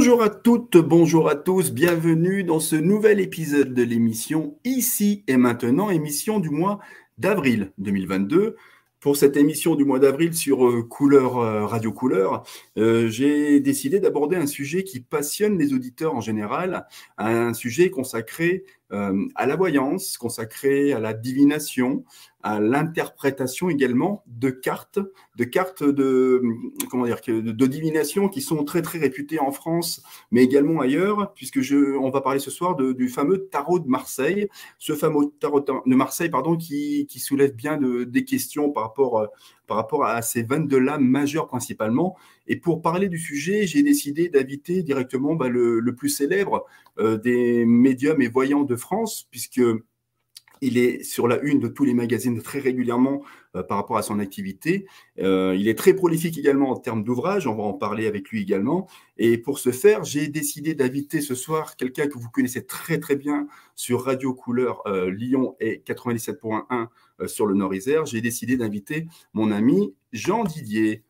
Bonjour à toutes, bonjour à tous, bienvenue dans ce nouvel épisode de l'émission Ici et maintenant, émission du mois d'avril 2022. Pour cette émission du mois d'avril sur euh, Couleur, euh, Radio Couleur, euh, j'ai décidé d'aborder un sujet qui passionne les auditeurs en général, un sujet consacré à la voyance, consacré à la divination, à l'interprétation également de cartes, de cartes de comment dire de, divination qui sont très très réputées en France, mais également ailleurs, puisque je, on va parler ce soir du fameux tarot de Marseille, ce fameux tarot de Marseille pardon qui, qui soulève bien de, des questions par rapport par rapport à ces 22 lames majeures principalement. Et pour parler du sujet, j'ai décidé d'inviter directement bah, le, plus célèbre euh, des médiums et voyants de France, puisque il est sur la une de tous les magazines très régulièrement euh, par rapport à son activité. Euh, il est très prolifique également en termes d'ouvrages, on va en parler avec lui également. Et pour ce faire, j'ai décidé d'inviter ce soir quelqu'un que vous connaissez très très bien sur Radio Couleur euh, Lyon et 97.1 sur le Nord-Isère. J'ai décidé d'inviter mon ami Jean Didier.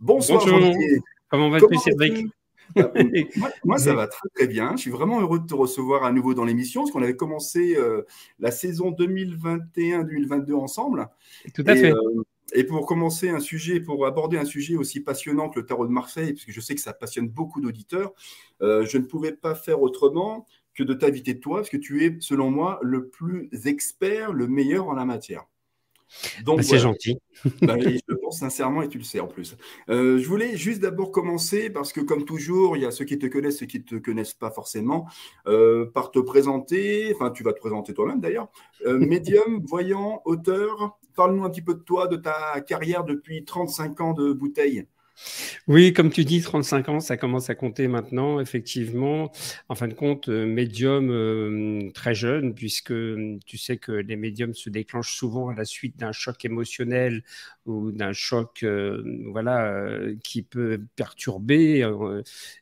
Bonsoir Jean Didier. Comment vas-tu Cédric? Bah, moi, ça va très, très bien. Je suis vraiment heureux de te recevoir à nouveau dans l'émission, parce qu'on avait commencé euh, la saison 2021-2022 ensemble. Tout à fait. Euh, et pour commencer un sujet, pour aborder un sujet aussi passionnant que le tarot de Marseille, parce que je sais que ça passionne beaucoup d'auditeurs, euh, je ne pouvais pas faire autrement que de t'inviter toi, parce que tu es, selon moi, le plus expert, le meilleur en la matière. Donc, bah, c'est gentil. Bah, je le pense sincèrement et tu le sais en plus. Euh, je voulais juste d'abord commencer parce que comme toujours, il y a ceux qui te connaissent, ceux qui ne te connaissent pas forcément, euh, par te présenter, enfin tu vas te présenter toi-même d'ailleurs, euh, médium, voyant, auteur. Parle-nous un petit peu de toi, de ta carrière depuis 35 ans de bouteille. Oui, comme tu dis, 35 ans, ça commence à compter maintenant, effectivement. En fin de compte, euh, médium euh, très jeune, puisque euh, tu sais que les médiums se déclenchent souvent à la suite d'un choc émotionnel ou d'un choc voilà, qui peut perturber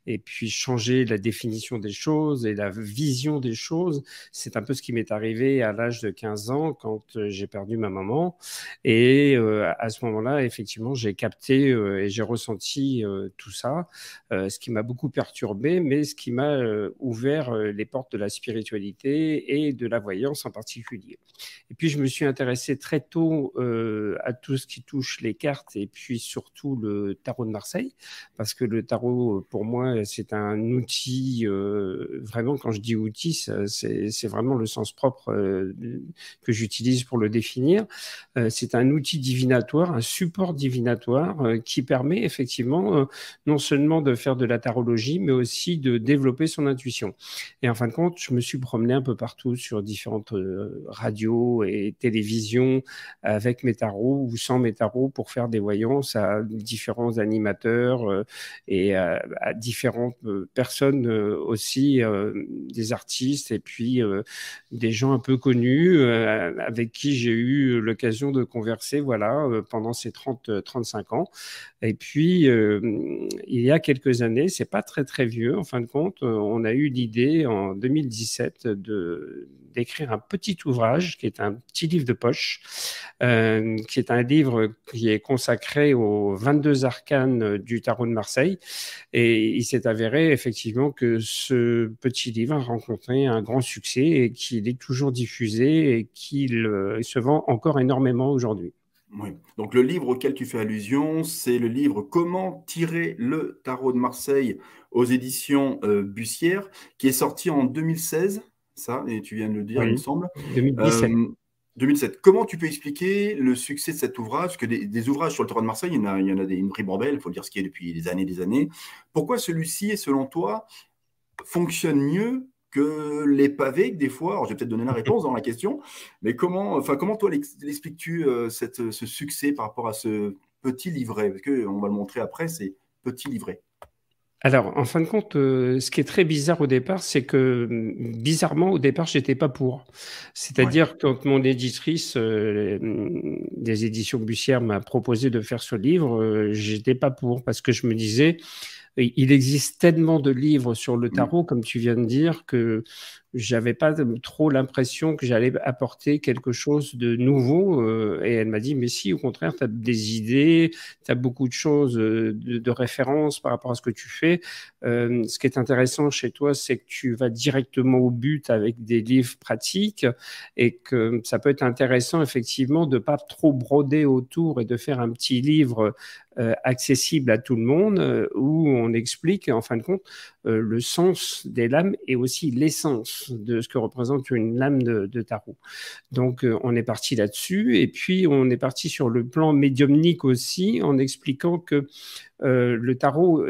et puis changer la définition des choses et la vision des choses. C'est un peu ce qui m'est arrivé à l'âge de 15 ans quand j'ai perdu ma maman. Et à ce moment-là, effectivement, j'ai capté et j'ai ressenti senti euh, tout ça, euh, ce qui m'a beaucoup perturbé, mais ce qui m'a euh, ouvert les portes de la spiritualité et de la voyance en particulier. Et puis je me suis intéressé très tôt à tout ce qui touche les cartes et puis surtout le tarot de Marseille, parce que le tarot, pour moi, c'est un outil, vraiment quand je dis outil, c'est vraiment le sens propre que j'utilise pour le définir. c'est un outil divinatoire, un support divinatoire qui permet effectivement, euh, non seulement de faire de la tarologie, mais aussi de développer son intuition. Et en fin de compte, je me suis promené un peu partout sur différentes euh, radios et télévisions avec mes tarots ou sans mes tarots pour faire des voyances à différents animateurs euh, et à, différentes personnes aussi, des artistes et puis des gens un peu connus avec qui j'ai eu l'occasion de converser voilà, pendant ces 30-35 ans. Et puis, euh, il y a quelques années, c'est pas très très vieux, en fin de compte, euh, on a eu l'idée en 2017 de d'écrire un petit ouvrage qui est un petit livre de poche, euh, qui est un livre qui est consacré aux 22 arcanes du tarot de Marseille. Et il s'est avéré effectivement que ce petit livre a rencontré un grand succès et qu'il est toujours diffusé et qu'il se vend encore énormément aujourd'hui. Oui. Donc le livre auquel tu fais allusion, c'est le livre Comment tirer le tarot de Marseille aux éditions euh, Bussière, qui est sorti en 2016, ça, et tu viens de le dire, il me semble. 2017. 2007. Euh, Comment tu peux expliquer le succès de cet ouvrage? Parce que des, ouvrages sur le tarot de Marseille, il y en a, il y en a des, une ribambelle, il faut dire ce qui est depuis des années des années. Pourquoi celui-ci, selon toi, fonctionne mieux que les pavés, des fois, alors je vais peut-être donner la réponse dans la question, mais comment, enfin, comment toi l'expliques-tu euh, ce succès par rapport à ce petit livret? Parce qu'on va le montrer après, c'est petit livret. Alors, en fin de compte, euh, ce qui est très bizarre au départ, c'est que bizarrement, au départ, j'étais pas pour. C'est-à-dire quand mon éditrice euh, des éditions Bussière m'a proposé de faire ce livre, j'étais pas pour parce que je me disais, il existe tellement de livres sur le mm. tarot, comme tu viens de dire, que j'avais pas trop l'impression que j'allais apporter quelque chose de nouveau. Euh, et elle m'a dit, mais si, au contraire, tu as des idées, tu as beaucoup de choses euh, de, de référence par rapport à ce que tu fais. Euh, ce qui est intéressant chez toi, c'est que tu vas directement au but avec des livres pratiques et que ça peut être intéressant, effectivement, de pas trop broder autour et de faire un petit livre accessible à tout le monde, euh, où on explique en fin de compte euh, le sens des lames et aussi l'essence de ce que représente une lame de, de tarot. Donc on est parti là-dessus et puis on est parti sur le plan médiumnique aussi en expliquant que le tarot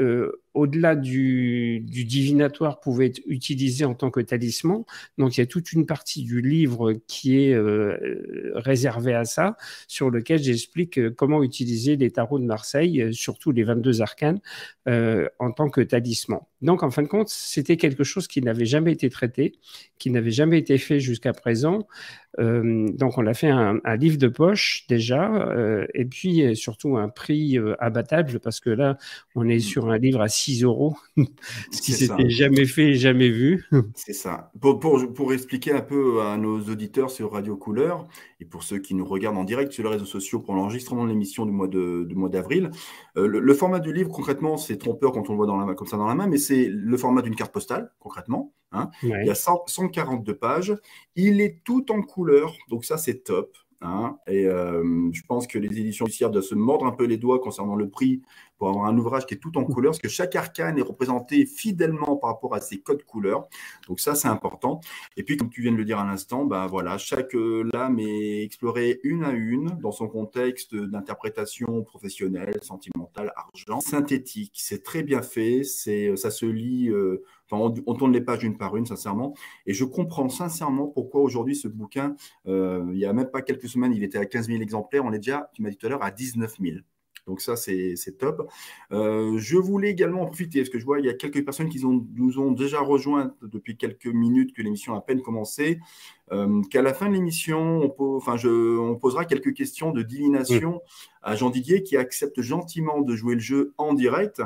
au-delà du, du, divinatoire, pouvait être utilisé en tant que talisman. Donc, il y a toute une partie du livre qui est euh, réservée à ça, sur lequel j'explique euh, comment utiliser les tarots de Marseille, euh, surtout les 22 arcanes, euh, en tant que talisman. Donc, en fin de compte, c'était quelque chose qui n'avait jamais été traité, qui n'avait jamais été fait jusqu'à présent. Euh, donc, on a fait un, un, livre de poche déjà, euh, et puis surtout un prix euh, abattable, parce que là, on est sur un livre à 6 euros, ce qui s'était jamais fait, jamais vu. C'est ça. Pour, pour, pour, expliquer un peu à nos auditeurs sur Radio Couleur, et pour ceux qui nous regardent en direct sur les réseaux sociaux pour l'enregistrement de l'émission du mois de, du mois d'avril, euh, le, le, format du livre, concrètement, c'est trompeur quand on le voit dans la main, comme ça dans la main, mais c'est le format d'une carte postale, concrètement. Hein. Ouais. Il y a 100, 142 pages. Il est tout en couleur, donc ça, c'est top. Hein. Et euh, je pense que les éditions judiciaires doivent se mordre un peu les doigts concernant le prix pour avoir un ouvrage qui est tout en couleur, parce que chaque arcane est représenté fidèlement par rapport à ses codes couleurs. Donc ça, c'est important. Et puis, comme tu viens de le dire à l'instant, ben voilà, chaque euh, lame est explorée une à une dans son contexte d'interprétation professionnelle, sentimentale, argent, synthétique. C'est très bien fait. C'est, ça se lit. Euh, Enfin, on, tourne les pages une par une, sincèrement. Et je comprends sincèrement pourquoi aujourd'hui ce bouquin, euh, il n'y a même pas quelques semaines, il était à 15 000 exemplaires. On est déjà, tu m'as dit tout à l'heure, à 19 000. Donc ça, c'est top. Euh, je voulais également en profiter, parce que je vois il y a quelques personnes qui nous ont déjà rejoints depuis quelques minutes que l'émission a à peine commencé, qu'à la fin de l'émission, on, posera quelques questions de divination. Mmh à Jean Didier qui accepte gentiment de jouer le jeu en direct.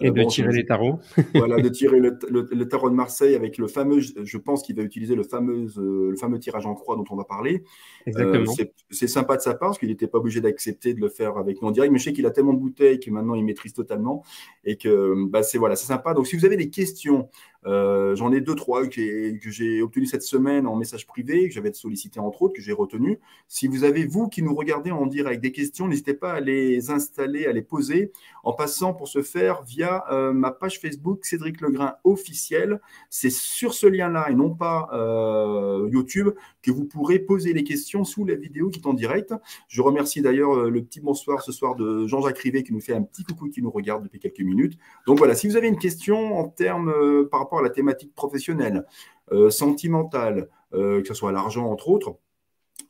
Et euh, de bon, tirer les tarots. voilà, de tirer le, le, le, tarot de Marseille avec le fameux, je pense qu'il va utiliser le fameux, euh, le fameux tirage en croix dont on va parler. Exactement. Euh, c'est sympa de sa part parce qu'il n'était pas obligé d'accepter de le faire avec nous en direct, mais je sais qu'il a tellement de bouteilles que maintenant il maîtrise totalement et que bah, c'est voilà, sympa. Donc si vous avez des questions, euh, j'en ai deux, trois que j'ai obtenu cette semaine en message privé, que j'avais sollicité entre autres, que j'ai retenu. Si vous avez, vous qui nous regardez en direct, des questions, n'hésitez pas à les installer, à les poser en passant pour ce faire via euh, ma page Facebook Cédric Legrain officiel. C'est sur ce lien-là et non pas euh, YouTube que vous pourrez poser les questions sous la vidéo qui est en direct. Je remercie d'ailleurs euh, le petit bonsoir ce soir de Jean-Jacques Rivet qui nous fait un petit coucou qui nous regarde depuis quelques minutes. Donc voilà, si vous avez une question en termes euh, par rapport à la thématique professionnelle, euh, sentimentale, euh, que ce soit l'argent entre autres.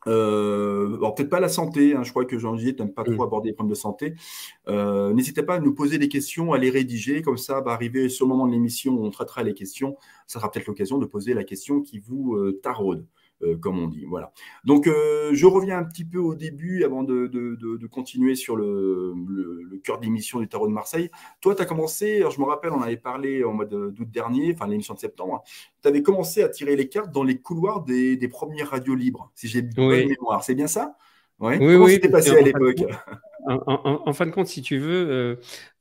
Euh, peut-être pas la santé, hein, je crois que Jean-Didier n'aime pas trop aborder les problèmes de santé. Euh, N'hésitez pas à nous poser des questions, à les rédiger, comme ça, bah, arriver sur le moment de l'émission où on traitera les questions, ça sera peut-être l'occasion de poser la question qui vous euh, taraude. Euh, comme on dit. Voilà. Donc, euh, je reviens un petit peu au début avant de, de, de, de continuer sur le, le, le cœur d'émission du Tarot de Marseille. Toi, tu as commencé, alors je me rappelle, on avait parlé en mois d'août dernier, enfin l'émission de septembre, tu avais commencé à tirer les cartes dans les couloirs des, des premières radios libres, si j'ai bien oui. mémoire. C'est bien ça? Ouais. Oui, Comment oui. c'était passé à l'époque? en, en, en, fin de compte, si tu veux, euh,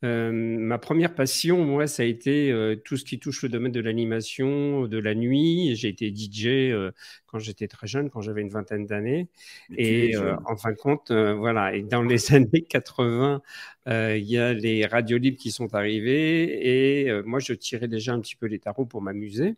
euh, ma première passion, moi, ça a été euh, tout ce qui touche le domaine de l'animation, de la nuit. J'ai été DJ quand j'étais très jeune, quand j'avais une vingtaine d'années. Et euh, en fin de compte, euh, voilà. Et dans les années 80, il y a les radios libres qui sont arrivées. Et moi, je tirais déjà un petit peu les tarots pour m'amuser.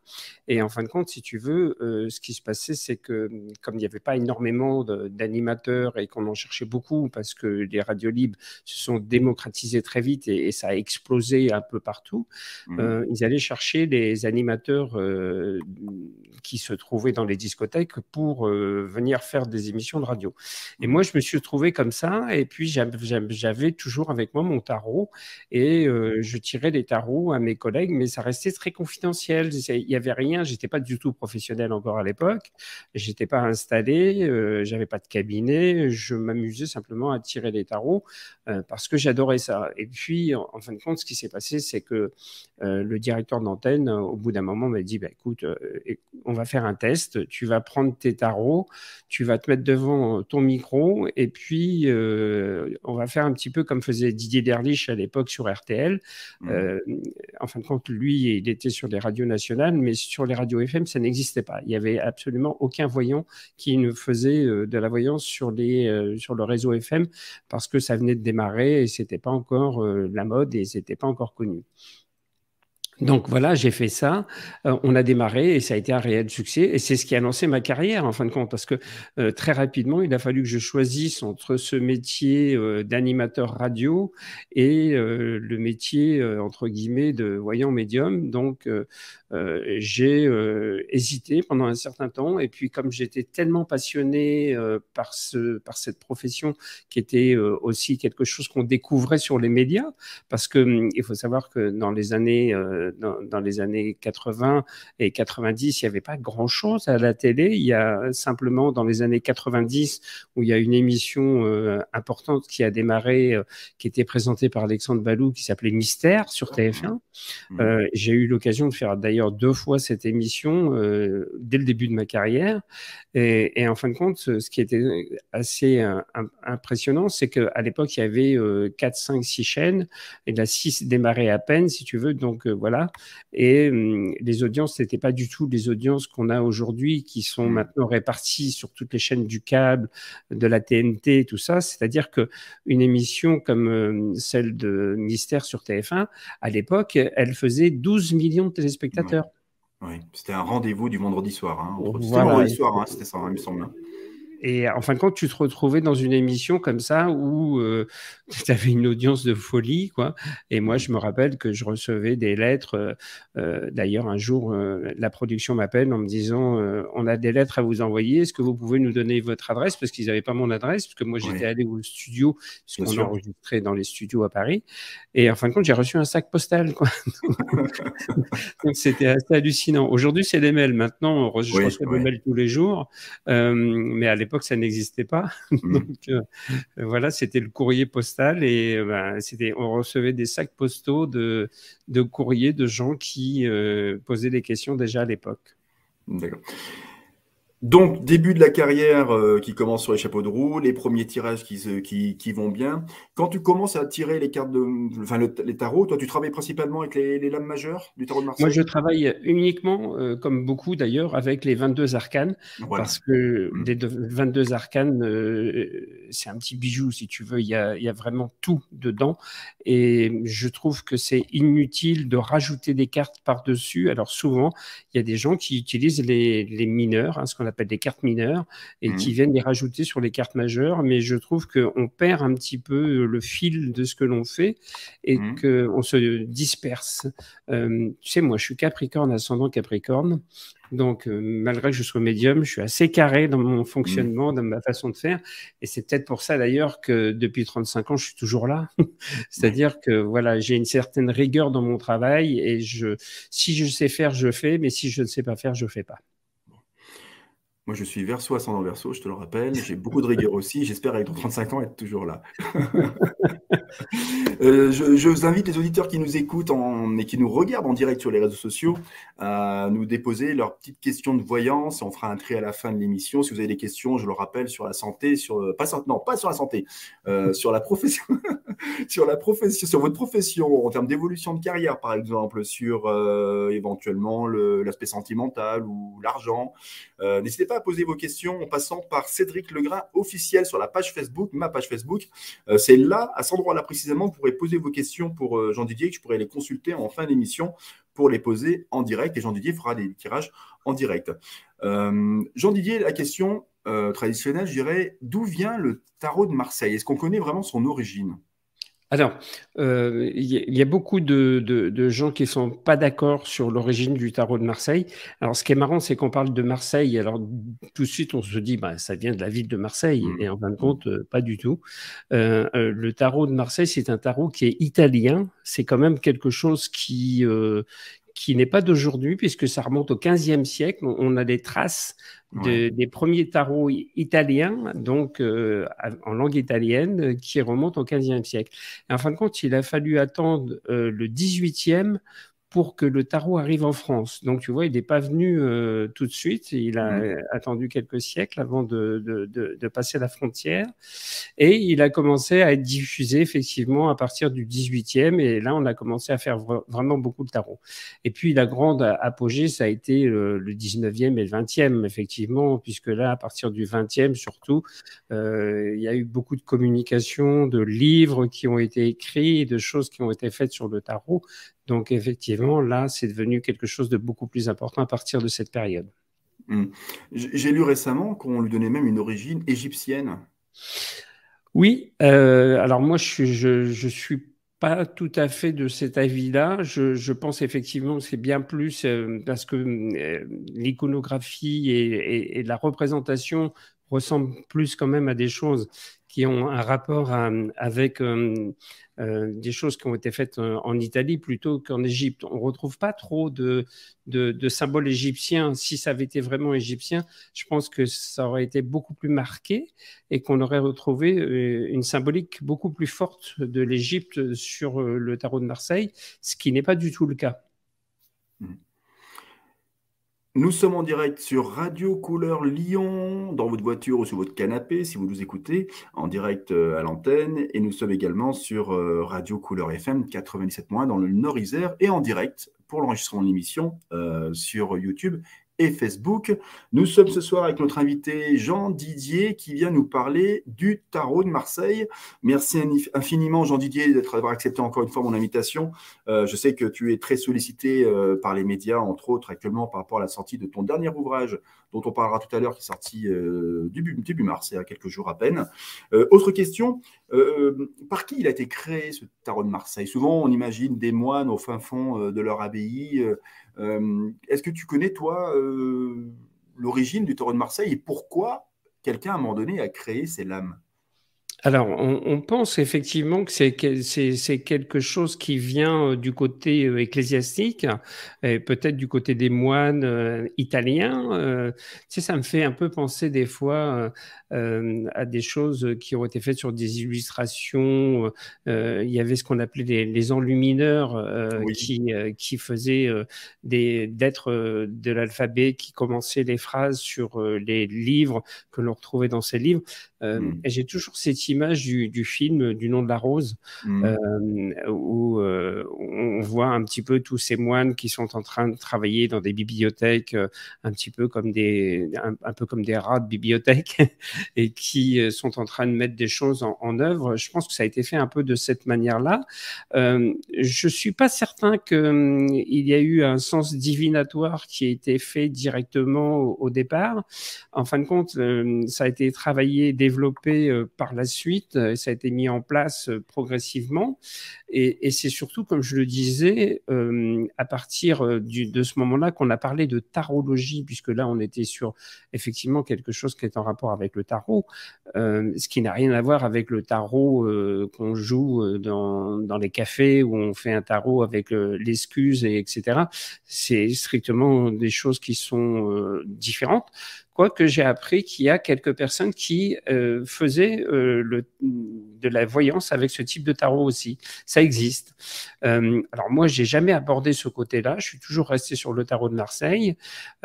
Et en fin de compte, si tu veux, ce qui se passait, c'est que comme il n'y avait pas énormément d'animateurs et qu'on en cherchait beaucoup parce que les radios libres se sont démocratisées très vite et, et, ça a explosé un peu partout. Mmh. Euh, ils allaient chercher les animateurs euh, qui se trouvaient dans les discothèques pour venir faire des émissions de radio. Et moi, je me suis trouvé comme ça. Et puis, j'avais toujours avec moi mon tarot et je tirais des tarots à mes collègues, mais ça restait très confidentiel. Il n'y avait rien. J'étais pas du tout professionnel encore à l'époque. J'étais pas installé. j'avais pas de cabinet. Je m'amusais simplement à tirer des tarots parce que j'adorais ça. Et puis, en, fin de compte, ce qui s'est passé, c'est que le directeur d'antenne, au bout d'un moment, m'a dit bah, écoute, on va faire un test. Tu vas prendre tes tarots, tu vas te mettre devant ton micro, et puis on va faire un petit peu comme faisait Didier Derlich à l'époque sur RTL. Mmh. en fin de compte, lui, il était sur les radios nationales, mais sur les radios FM, ça n'existait pas. Il n'y avait absolument aucun voyant qui ne faisait de la voyance sur, les, sur le réseau FM parce que ça venait de démarrer et c'était pas encore la mode et c'était pas encore connu. Donc voilà, j'ai fait ça. Euh, on a démarré et ça a été un réel succès. Et c'est ce qui a lancé ma carrière en fin de compte, parce que euh, très rapidement, il a fallu que je choisisse entre ce métier euh, d'animateur radio et le métier entre guillemets de voyant médium. Donc j'ai hésité pendant un certain temps. Et puis comme j'étais tellement passionné par ce par cette profession qui était aussi quelque chose qu'on découvrait sur les médias, parce que hum, il faut savoir que dans les années dans, les années 80 et 90, il n'y avait pas grand-chose à la télé. Il y a simplement dans les années 90 où il y a une émission euh, importante qui a démarré, euh, qui était présentée par Alexandre Balou, qui s'appelait Mystère sur TF1. Mmh. Euh, j'ai eu l'occasion de faire d'ailleurs deux fois cette émission dès le début de ma carrière. Et, et, en fin de compte, ce qui était assez impressionnant, c'est qu'à l'époque, il y avait 4, 5, 6 chaînes et la 6 démarrait à peine, si tu veux. Donc voilà et hum, les audiences, n'étaient pas du tout les audiences qu'on a aujourd'hui, qui sont mmh. maintenant réparties sur toutes les chaînes du câble, de la TNT, tout ça. C'est-à-dire que une émission comme celle de Mystère sur TF1, à l'époque, elle faisait 12 millions de téléspectateurs. Oui, c'était un rendez-vous du vendredi soir. Hein, C'était vendredi soir, hein, c'était ça, hein, il me semble. Et en fin de compte, tu te retrouvais dans une émission comme ça où euh, tu avais une audience de folie, quoi. Et moi, je me rappelle que je recevais des lettres. Euh, euh, d'ailleurs, un jour, la production m'appelle en me disant On a des lettres à vous envoyer. Est-ce que vous pouvez nous donner votre adresse? Parce qu'ils n'avaient pas mon adresse, parce que moi, j'étais allé au studio, parce qu'on enregistrait dans les studios à Paris. Et en fin de compte, j'ai reçu un sac postal, quoi. Donc, c'était assez hallucinant. Aujourd'hui, c'est des mails. Maintenant, je reçois des mails tous les jours. mais à l'époque, ça n'existait pas. Mm. Donc euh, voilà, c'était le courrier postal et euh, ben, c'était, on recevait des sacs postaux de, de courriers de gens qui euh, posaient des questions déjà à l'époque. D'accord. Donc, début de la carrière euh, qui commence sur les chapeaux de roue, les premiers tirages qui, qui, qui, vont bien. Quand tu commences à tirer les cartes de, enfin, les tarots, toi, tu travailles principalement avec les, les, lames majeures du tarot de Marseille? Moi, je travaille uniquement, euh, comme beaucoup d'ailleurs, avec les 22 arcanes. Parce que mmh. les 22 arcanes, euh, c'est un petit bijou, si tu veux. Il y, a, y, a, vraiment tout dedans. Et je trouve que c'est inutile de rajouter des cartes par-dessus. Alors, souvent, il y a des gens qui utilisent les, les mineurs, hein, ce qu'on appelle des cartes mineures et mmh. qui viennent les rajouter sur les cartes majeures. Mais je trouve qu'on perd un petit peu le fil de ce que l'on fait et mmh. qu'on se disperse. Euh, tu sais, moi, je suis Capricorne, ascendant Capricorne. Donc, euh, malgré que je sois médium, je suis assez carré dans mon fonctionnement, mmh. dans ma façon de faire. Et c'est peut-être pour ça d'ailleurs que depuis 35 ans, je suis toujours là. C'est-à-dire que voilà, j'ai une certaine rigueur dans mon travail et je, si je sais faire, je fais, mais si je ne sais pas faire, je ne fais pas. Moi, je suis verso ascendant verso, je te le rappelle. J'ai beaucoup de rigueur aussi. J'espère, avec ton 35 ans, être toujours là. Euh, je, vous invite les auditeurs qui nous écoutent et qui nous regardent en direct sur les réseaux sociaux à nous déposer leurs petites questions de voyance. On fera un tri à la fin de l'émission. Si vous avez des questions, je le rappelle, sur la santé, sur pas non, pas sur la santé, euh, sur la profession, sur la profession, sur votre profession en termes d'évolution de carrière, par exemple, sur euh, éventuellement l'aspect sentimental ou l'argent. N'hésitez pas à poser vos questions en passant par Cédric Legras officiel sur la page Facebook, ma page Facebook. C'est là, à cet endroit-là précisément, vous pourrez poser vos questions pour euh, Jean Didier, que je pourrai les consulter en fin d'émission pour les poser en direct. Et Jean Didier fera des tirages en direct. Euh, Jean Didier, la question traditionnelle, je dirais, d'où vient le tarot de Marseille? Est-ce qu'on connaît vraiment son origine? Alors, euh, il y, a beaucoup de, gens qui sont pas d'accord sur l'origine du tarot de Marseille. Alors, ce qui est marrant, c'est qu'on parle de Marseille. Alors, tout de suite, on se dit, bah, ça vient de la ville de Marseille. Mmh. Et en fin de compte, euh, pas du tout. Euh, le tarot de Marseille, c'est un tarot qui est italien. C'est quand même quelque chose qui, qui n'est pas d'aujourd'hui, puisque ça remonte au XVe siècle. On a des traces des premiers tarots italiens, donc euh, en langue italienne, qui remontent au XVe siècle. en fin de compte, il a fallu attendre euh, le XVIIIe pour que le tarot arrive en France. Donc, tu vois, il n'est pas venu euh, tout de suite. Il a mmh. attendu quelques siècles avant de, de, de, passer la frontière. Et il a commencé à être diffusé, effectivement, à partir du 18e. Et là, on a commencé à faire vraiment beaucoup de tarot. Et puis, la grande apogée, ça a été le, 19e et le 20e, effectivement, puisque là, à partir du 20e, surtout, euh, il y a eu beaucoup de communication, de livres qui ont été écrits, de choses qui ont été faites sur le tarot. Donc effectivement, là, c'est devenu quelque chose de beaucoup plus important à partir de cette période. Hmm. J'ai lu récemment qu'on lui donnait même une origine égyptienne. Oui, euh, alors moi, je suis, je, suis pas tout à fait de cet avis-là. Je, pense effectivement que c'est bien plus euh, parce que euh, l'iconographie et, la représentation ressemblent plus quand même à des choses qui ont un rapport avec euh, des choses qui ont été faites euh, en Italie plutôt qu'en Égypte. On ne retrouve pas trop de, de, symboles égyptiens. Si ça avait été vraiment égyptien, je pense que ça aurait été beaucoup plus marqué et qu'on aurait retrouvé euh, une symbolique beaucoup plus forte de l'Égypte sur le tarot de Marseille, ce qui n'est pas du tout le cas. Nous sommes en direct sur Radio Couleur Lyon, dans votre voiture ou sur votre canapé, si vous nous écoutez, en direct euh, à l'antenne. Et nous sommes également sur euh, Radio Couleur FM 97 dans le Nord-Isère et en direct pour l'enregistrement de l'émission euh, sur YouTube et Facebook. Nous sommes ce soir avec notre invité Jean Didier qui vient nous parler du tarot de Marseille. Merci infiniment Jean Didier d'avoir accepté encore une fois mon invitation. Euh, je sais que tu es très sollicité euh, par les médias, entre autres actuellement par rapport à la sortie de ton dernier ouvrage dont on parlera tout à l'heure, qui est sorti euh, début, mars, il y a quelques jours à peine. autre question, par qui il a été créé ce tarot de Marseille? Souvent on imagine des moines au fin fond de leur abbaye. Euh, est-ce que tu connais, toi, euh, l'origine du taureau de Marseille et pourquoi quelqu'un, à un moment donné, a créé ces lames? Alors, on, pense effectivement que c'est quelque chose qui vient euh, du côté ecclésiastique, et peut-être du côté des moines italiens. tu sais, ça me fait un peu penser des fois euh, à des choses qui ont été faites sur des illustrations. Euh, il y avait ce qu'on appelait les, enlumineurs euh, qui, qui faisaient des d'être de l'alphabet, qui commençaient les phrases sur les livres que l'on retrouvait dans ces livres. Hmm. Et j'ai toujours cette image du, du, film du nom de la rose, hmm. où on voit un petit peu tous ces moines qui sont en train de travailler dans des bibliothèques, un petit peu comme des, un peu comme des rats de bibliothèque, et qui euh, sont en train de mettre des choses en, œuvre. Je pense que ça a été fait un peu de cette manière-là. Euh, je suis pas certain qu'il hum, il y a eu un sens divinatoire qui a été fait directement au, départ. En fin de compte, euh, ça a été travaillé, développé euh, par la suite, et ça a été mis en place progressivement. Et, c'est surtout, comme je le disais, à partir de ce moment-là qu'on a parlé de tarologie, puisque là, on était sur effectivement quelque chose qui est en rapport avec le tarot, euh, ce qui n'a rien à voir avec le tarot euh, qu'on joue euh, dans, les cafés où on fait un tarot avec l'excuse et etc. C'est strictement des choses qui sont différentes. Quoique j'ai appris qu'il y a quelques personnes qui euh, faisaient euh, le, de la voyance avec ce type de tarot aussi. Ça existe. Euh, alors moi, j'ai jamais abordé ce côté-là. Je suis toujours resté sur le tarot de Marseille.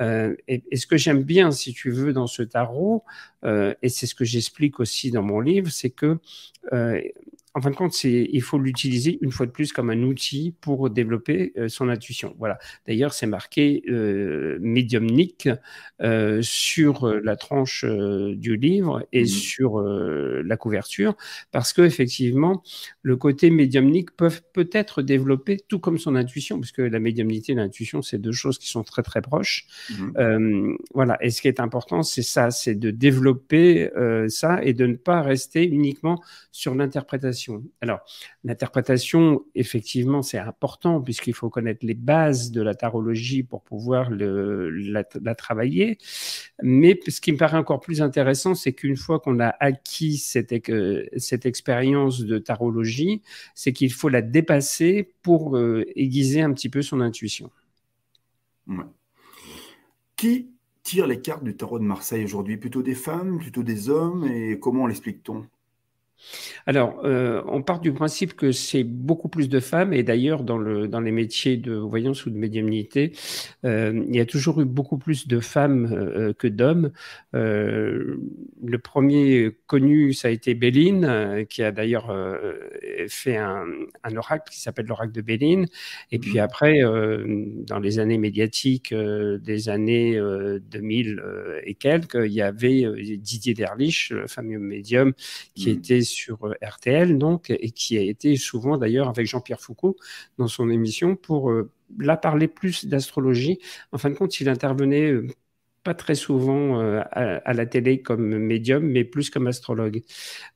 Euh, et, et, ce que j'aime bien, si tu veux, dans ce tarot, euh, et c'est ce que j'explique aussi dans mon livre, c'est que en fin de compte, il faut l'utiliser une fois de plus comme un outil pour développer euh, son intuition. Voilà. D'ailleurs, c'est marqué euh, médiumnique euh, sur la tranche du livre et mmh. sur la couverture, parce que effectivement, le côté médiumnique peut peut-être développer tout comme son intuition, parce que la médiumnité et l'intuition, c'est deux choses qui sont très très proches. Mmh. voilà. Et ce qui est important, c'est ça, c'est de développer ça et de ne pas rester uniquement sur l'interprétation Alors, l'interprétation, effectivement, c'est important puisqu'il faut connaître les bases de la tarologie pour pouvoir la, travailler. Mais ce qui me paraît encore plus intéressant, c'est qu'une fois qu'on a acquis cette, cette expérience de tarologie, c'est qu'il faut la dépasser pour euh, aiguiser un petit peu son intuition. Qui tire les cartes du tarot de Marseille aujourd'hui? Plutôt des femmes, plutôt des hommes? Et comment l'explique-t-on? Alors, euh, on part du principe que c'est beaucoup plus de femmes, et d'ailleurs, dans, le, dans les métiers de voyance ou de médiumnité, euh, il y a toujours eu beaucoup plus de femmes euh, que d'hommes. le premier connu, ça a été Béline, qui a d'ailleurs fait un, un, oracle qui s'appelle l'oracle de Béline. Et puis mmh. après, dans les années médiatiques des années 2000 et quelques, il y avait Didier Derlich, le fameux médium, qui mmh. était sur euh, RTL, donc, et qui a été souvent d'ailleurs avec Jean-Pierre Foucault dans son émission pour euh, là parler plus d'astrologie. En fin de compte, il intervenait euh, pas très souvent à, la télé comme médium, mais plus comme astrologue.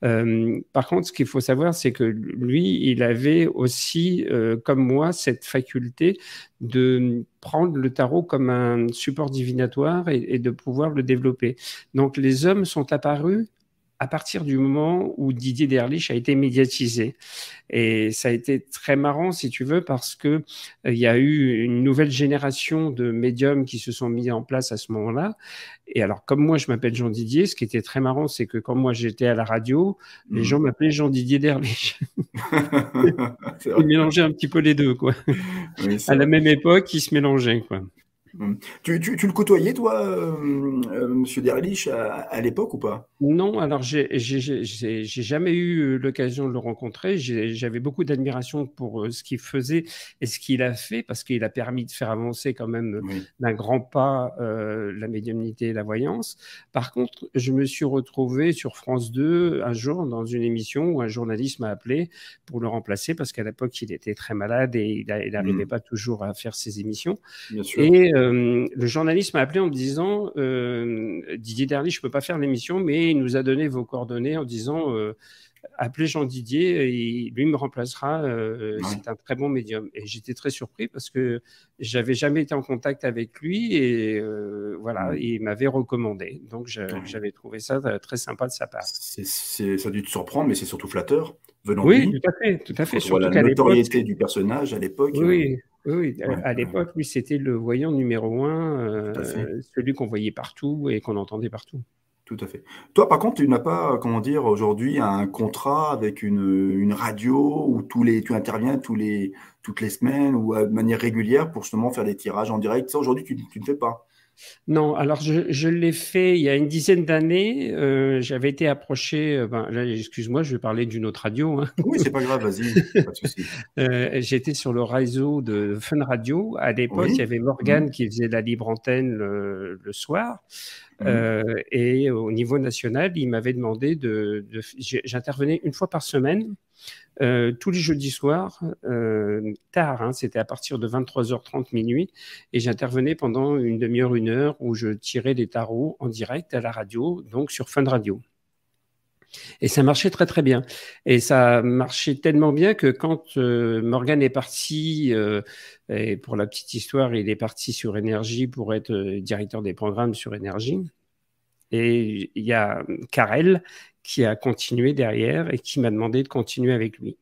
par contre, ce qu'il faut savoir, c'est que lui, il avait aussi, comme moi, cette faculté de prendre le tarot comme un support divinatoire et, et de pouvoir le développer. Donc, les hommes sont apparus à partir du moment où Didier Derlich a été médiatisé. Et ça a été très marrant, si tu veux, parce que euh, il y a eu une nouvelle génération de médiums qui se sont mis en place à ce moment-là. Et alors, comme moi, je m'appelle Jean Didier, ce qui était très marrant, c'est que quand moi j'étais à la radio, les mmh. gens m'appelaient Jean Didier Derlich. ils mélangeaient un petit peu les deux, quoi. à la même époque, ils se mélangeaient, quoi. Hum. Tu, le côtoyais, toi, euh, euh, Monsieur Derlich, à, l'époque ou pas? Non, alors j'ai jamais eu l'occasion de le rencontrer. J'avais beaucoup d'admiration pour euh, ce qu'il faisait et ce qu'il a fait, parce qu'il a permis de faire avancer quand même d'un grand pas la médiumnité et la voyance. Par contre, je me suis retrouvé sur France 2 un jour dans une émission où un journaliste m'a appelé pour le remplacer, parce qu'à l'époque, il était très malade et il n'arrivait mmh. pas toujours à faire ses émissions. Bien sûr. Et, euh, le journaliste m'a appelé en me disant euh, Didier Derly, je ne peux pas faire l'émission, mais il nous a donné vos coordonnées en disant euh, appelez Jean Didier, et lui me remplacera. C'est un très bon médium. Et j'étais très surpris parce que j'avais jamais été en contact avec lui et voilà, il m'avait recommandé. Donc j'avais trouvé ça très sympa de sa part. ça a dû te surprendre, mais c'est surtout flatteur venant oui, de lui. tout à fait, tout à fait. Sur la notoriété du personnage à l'époque. Oui. Oui, à l'époque, lui, c'était le voyant numéro un, euh, celui qu'on voyait partout et qu'on entendait partout. Tout à fait. Toi, par contre, tu n'as pas, comment dire, aujourd'hui un contrat avec une, radio où tous les, tu interviens tous les, toutes les semaines ou de manière régulière pour justement faire des tirages en direct? Ça, aujourd'hui, tu, tu ne fais pas. Non, alors je, l'ai fait il y a une dizaine d'années. Euh, j'avais été approché. Euh, ben, excuse-moi, je vais parler d'une autre radio. Hein. Oui, c'est pas grave, vas-y, pas de souci. Euh, j'étais sur le réseau de Fun Radio. À l'époque, il y avait Morgane mmh. qui faisait la libre antenne le, soir. Mmh. et au niveau national, il m'avait demandé de j'intervenais une fois par semaine euh, tous les jeudis soirs, euh, tard, hein, c'était à partir de 23h30 minuit, et j'intervenais pendant une demi-heure, une heure, où je tirais des tarots en direct à la radio, donc sur Fun Radio. Et ça marchait très très bien. Et ça marchait tellement bien que quand euh, Morgan est parti, et pour la petite histoire, il est parti sur Énergie pour être directeur des programmes sur Énergie. Et il y a Karel qui a continué derrière et qui m'a demandé de continuer avec lui.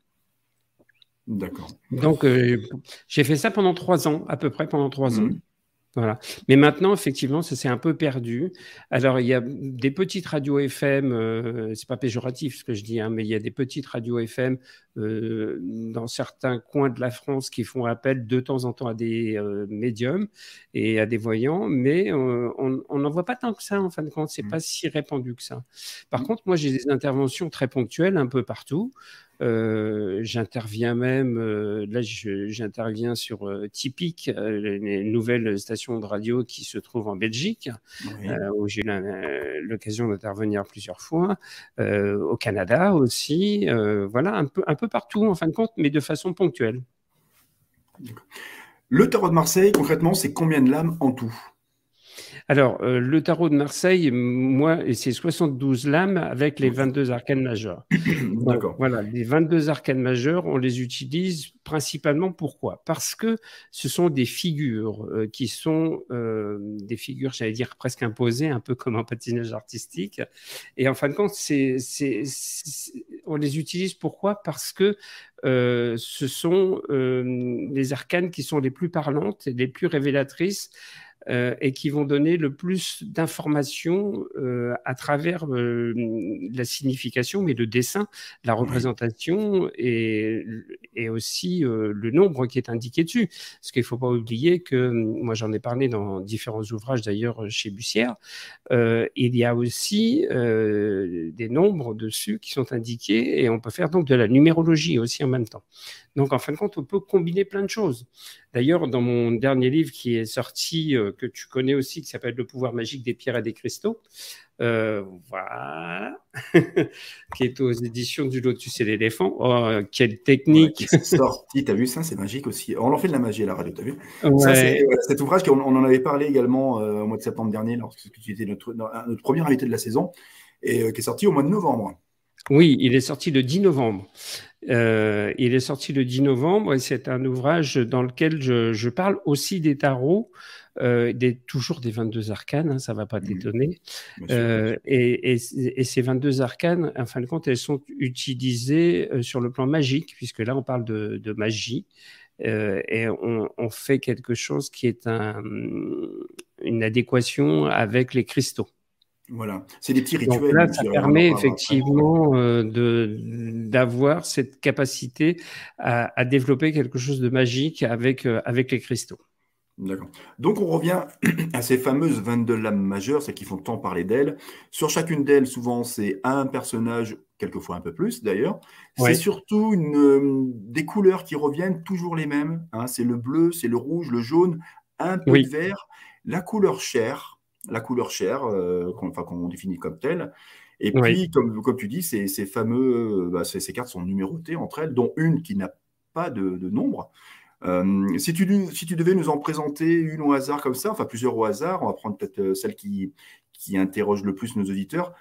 D'accord. Donc, euh, j'ai fait ça pendant trois ans, à peu près pendant trois ans. Voilà. Mais maintenant, effectivement, ça s'est un peu perdu. Alors, il y a des petites radios FM, euh, c'est pas péjoratif ce que je dis, hein, mais il y a des petites radios FM euh, dans certains coins de la France qui font appel de temps en temps à des euh, médiums et à des voyants, mais euh, on n'en voit pas tant que ça en fin de compte. C'est mmh. pas si répandu que ça. Par mmh. contre, moi, j'ai des interventions très ponctuelles un peu partout. Euh, j'interviens même, euh, là j'interviens sur euh, Typique, une nouvelle station de radio qui se trouve en Belgique, où j'ai eu l'occasion d'intervenir plusieurs fois, au Canada aussi, voilà, un peu, un peu partout en fin de compte, mais de façon ponctuelle. Le tarot de Marseille, concrètement, c'est combien de lames en tout? Alors, euh, le tarot de Marseille, moi, c'est 72 lames avec les 22 arcanes majeures. D'accord. Voilà, les 22 arcanes majeures, on les utilise principalement pourquoi? Parce que ce sont des figures euh, qui sont euh, des figures, j'allais dire, presque imposées, un peu comme un patinage artistique. Et en fin de compte, c'est, on les utilise pourquoi? Parce que ce sont les arcanes qui sont les plus parlantes et les plus révélatrices euh, et qui vont donner le plus d'informations euh, à travers euh, la signification, mais le dessin, la représentation et, et aussi le nombre qui est indiqué dessus. Parce qu'il ne faut pas oublier que, moi j'en ai parlé dans différents ouvrages d'ailleurs chez Bussière, il y a aussi des nombres dessus qui sont indiqués et on peut faire donc de la numérologie aussi en même temps. Donc, en fin de compte, on peut combiner plein de choses. D'ailleurs, dans mon dernier livre qui est sorti, que tu connais aussi, qui s'appelle Le pouvoir magique des pierres et des cristaux, euh, voilà, qui est aux éditions du Lotus et l'éléphant. Oh, quelle technique ouais, sorti, t'as vu ça, c'est magique aussi. On en fait de la magie à la radio, t'as vu? Ça, Cet ouvrage, on, on, en avait parlé également euh, au mois de septembre dernier, lorsque tu étais notre, notre premier invité de la saison, et qui est sorti au mois de novembre. Oui, il est sorti le 10 novembre. Euh, il est sorti le 10 novembre et c'est un ouvrage dans lequel je, parle aussi des tarots, euh, des, toujours des 22 arcanes, hein, ça ne va pas mmh. t'étonner. Euh, et, ces 22 arcanes, en fin de compte, elles sont utilisées sur le plan magique, puisque là, on parle de, magie. et on, fait quelque chose qui est une adéquation avec les cristaux. Voilà, c'est des petits rituels. là, ça permet effectivement euh, d'avoir cette capacité à, développer quelque chose de magique avec, euh, avec les cristaux. D'accord. Donc on revient à ces fameuses 22 lames majeures, celles qui font tant parler d'elles. Sur chacune d'elles, souvent, c'est un personnage, quelquefois un peu plus d'ailleurs. C'est surtout une, euh, des couleurs qui reviennent toujours les mêmes. Hein. C'est le bleu, c'est le rouge, le jaune, un peu de vert. La couleur chair, la couleur chair, euh, qu'on définit comme telle. Et puis, comme, comme tu dis, ces, fameux, bah, ces, cartes sont numérotées entre elles, dont une qui n'a pas de, nombre. Euh, si, tu, si tu devais nous en présenter une au hasard comme ça, enfin plusieurs au hasard, on va prendre peut-être euh, celle qui, qui interroge le plus nos auditeurs.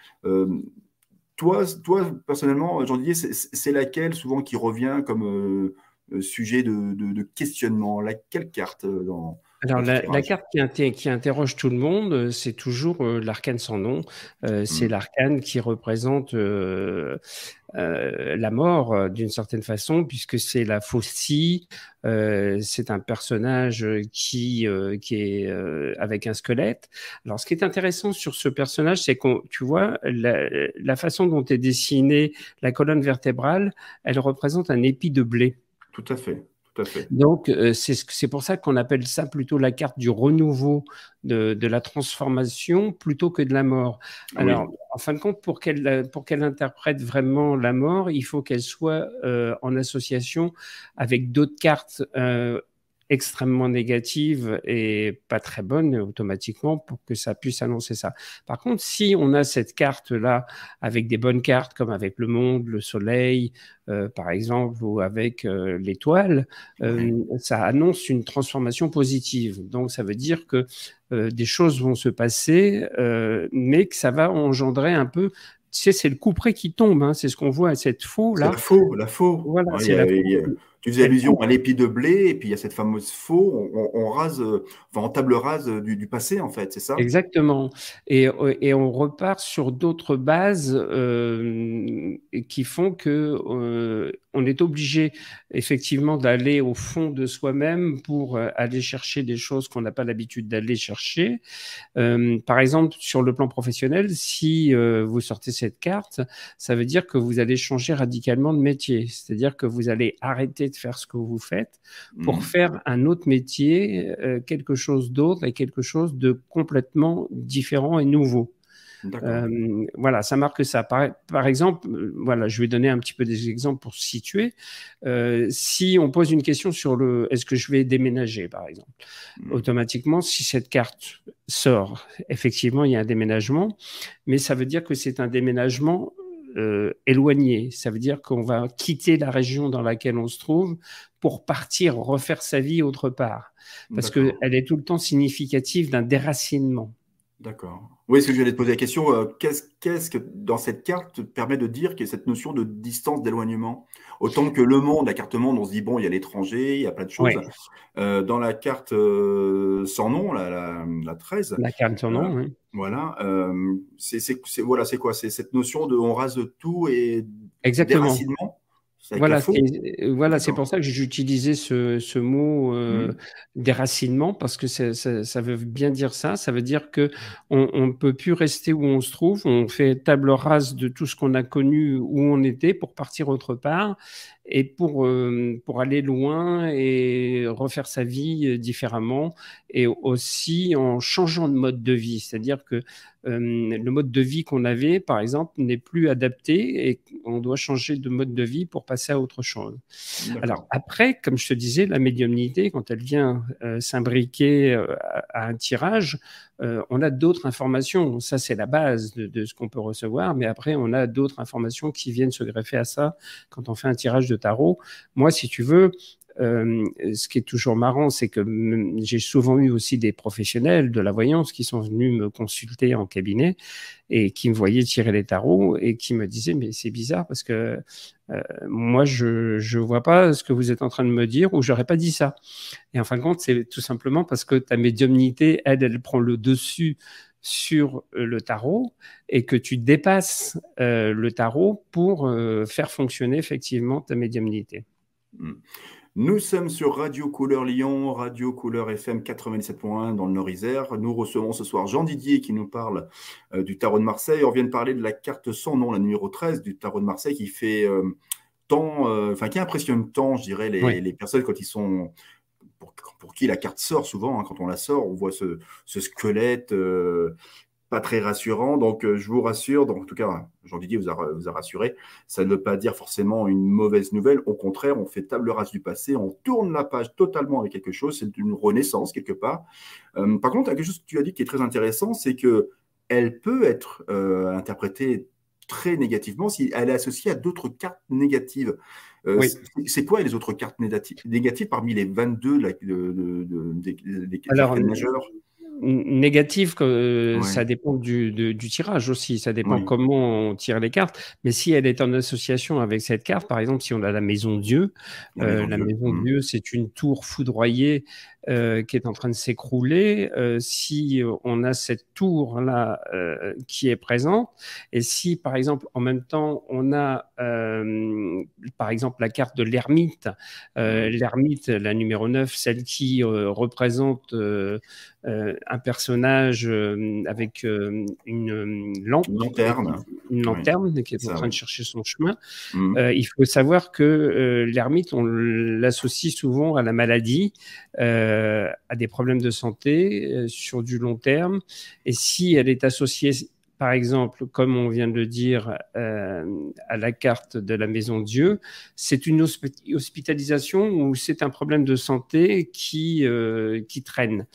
toi, toi, personnellement, Jean Didier, c'est laquelle souvent qui revient comme sujet de, de, questionnement? Laquelle carte dans, alors, la, carte qui, qui, interroge tout le monde, euh, c'est toujours euh, l'arcane sans nom. Euh, c'est mmh. l'arcane qui représente la mort d'une certaine façon, puisque c'est la faucille. c'est un personnage qui, qui est avec un squelette. Alors, ce qui est intéressant sur ce personnage, c'est que tu vois, la, la façon dont est dessinée la colonne vertébrale, elle représente un épi de blé. Tout à fait. Donc, euh, c'est pour ça qu'on appelle ça plutôt la carte du renouveau, de, la transformation, plutôt que de la mort. Alors, en fin de compte, pour qu'elle interprète vraiment la mort, il faut qu'elle soit euh, en association avec d'autres cartes euh, extrêmement négative et pas très bonne automatiquement pour que ça puisse annoncer ça. Par contre, si on a cette carte-là avec des bonnes cartes comme avec le monde, le soleil, euh, par exemple, ou avec euh, l'étoile, euh, ça annonce une transformation positive. Donc, ça veut dire que des choses vont se passer, mais que ça va engendrer un peu tu sais, c'est le couperet qui tombe, hein, c'est ce qu'on voit à cette faux là. La faux, la faux. Voilà, c'est la faux. Tu faisais allusion à l'épi de blé, et puis il y a cette fameuse faux, on, rase, enfin, en table rase du, passé, en fait, c'est ça? Exactement. Et, et, on repart sur d'autres bases euh, qui font que euh, on est obligé effectivement d'aller au fond de soi-même pour euh, aller chercher des choses qu'on n'a pas l'habitude d'aller chercher. Euh, par exemple, sur le plan professionnel, si euh, vous sortez cette carte, ça veut dire que vous allez changer radicalement de métier. C'est-à-dire que vous allez arrêter de faire ce que vous faites pour mmh. faire un autre métier, quelque chose d'autre et quelque chose de complètement différent et nouveau. Euh, voilà, ça marque ça. Par, par, exemple, euh, voilà, je vais donner un petit peu des exemples pour situer. Euh, si on pose une question sur le est-ce que je vais déménager, par exemple, mmh. automatiquement, si cette carte sort, effectivement, il y a un déménagement, mais ça veut dire que c'est un déménagement éloigné. Ça veut dire qu'on va quitter la région dans laquelle on se trouve pour partir refaire sa vie autre part. Parce qu'elle est tout le temps significative d'un déracinement. D'accord. Oui, ce que je voulais te poser la question, euh, qu'est-ce, que dans cette carte permet de dire qu'il y a cette notion de distance d'éloignement? Autant que le monde, la carte monde, on se dit, bon, il y a l'étranger, il y a plein de choses. Euh, dans la carte euh, sans nom, la, la, 13. La carte sans nom, oui. Voilà. c'est, voilà, c'est quoi? C'est cette notion de on rase tout et Exactement. déracinement voilà, euh, voilà c'est pour ça que j'ai utilisé ce, ce mot euh, mmh. déracinement parce que ça, ça, veut bien dire ça. Ça veut dire que on ne peut plus rester où on se trouve. On fait table rase de tout ce qu'on a connu où on était pour partir autre part et pour, euh, pour aller loin et refaire sa vie euh, différemment et aussi en changeant de mode de vie. C'est-à-dire que euh, le mode de vie qu'on avait, par exemple, n'est plus adapté et on doit changer de mode de vie pour passer à autre chose. Alors après, comme je te disais, la médiumnité, quand elle vient s'imbriquer à, un tirage, on a d'autres informations. Ça, c'est la base de, de ce qu'on peut recevoir, mais après, on a d'autres informations qui viennent se greffer à ça quand on fait un tirage de tarot. Moi, si tu veux, euh, ce qui est toujours marrant, c'est que j'ai souvent eu aussi des professionnels de la voyance qui sont venus me consulter en cabinet et qui me voyaient tirer les tarots et qui me disaient mais c'est bizarre parce que euh, moi je je vois pas ce que vous êtes en train de me dire ou j'aurais pas dit ça. Et en fin de compte, c'est tout simplement parce que ta médiumnité, elle, elle prend le dessus sur euh, le tarot et que tu dépasses euh, le tarot pour euh, faire fonctionner effectivement ta médiumnité. Hmm. Nous sommes sur Radio Couleur Lyon, Radio Couleur FM 97.1 dans le Nord-Isère. Nous recevons ce soir Jean Didier qui nous parle du tarot de Marseille. On vient de parler de la carte sans nom, la numéro 13 du tarot de Marseille qui fait tant, enfin qui impressionne tant, je dirais, les, les personnes quand ils sont pour, qui la carte sort souvent. Hein, quand on la sort, on voit ce, squelette euh, pas très rassurant. Donc, euh, je vous rassure, donc, en tout cas, Jean-Didier vous a, rassuré. Ça ne veut pas dire forcément une mauvaise nouvelle. Au contraire, on fait table rase du passé, on tourne la page totalement avec quelque chose. C'est une renaissance quelque part. Euh, par contre, quelque chose que tu as dit qui est très intéressant, c'est que elle peut être interprétée très négativement si elle est associée à d'autres cartes négatives. Euh, c'est quoi les autres cartes négatives, parmi les 22 de, de, de, des, cartes majeures? Négatif, euh, ça dépend du, tirage aussi, ça dépend comment on tire les cartes. Mais si elle est en association avec cette carte, par exemple, si on a la maison Dieu, la maison euh, Dieu, mmh. c'est une tour foudroyée euh, qui est en train de s'écrouler, euh, si on a cette tour-là qui est présente, et si par exemple en même temps on a par exemple la carte de l'ermite, l'ermite, la numéro 9, celle qui représente un personnage avec une lampe, une lanterne, une lanterne qui est en train de chercher son chemin. Mmh. il faut savoir que l'ermite, on l'associe souvent à la maladie. Euh, à des problèmes de santé euh, sur du long terme. Et si elle est associée par exemple, comme on vient de le dire, euh, à la carte de la Maison Dieu, c'est une hospitalisation ou c'est un problème de santé qui, qui traîne.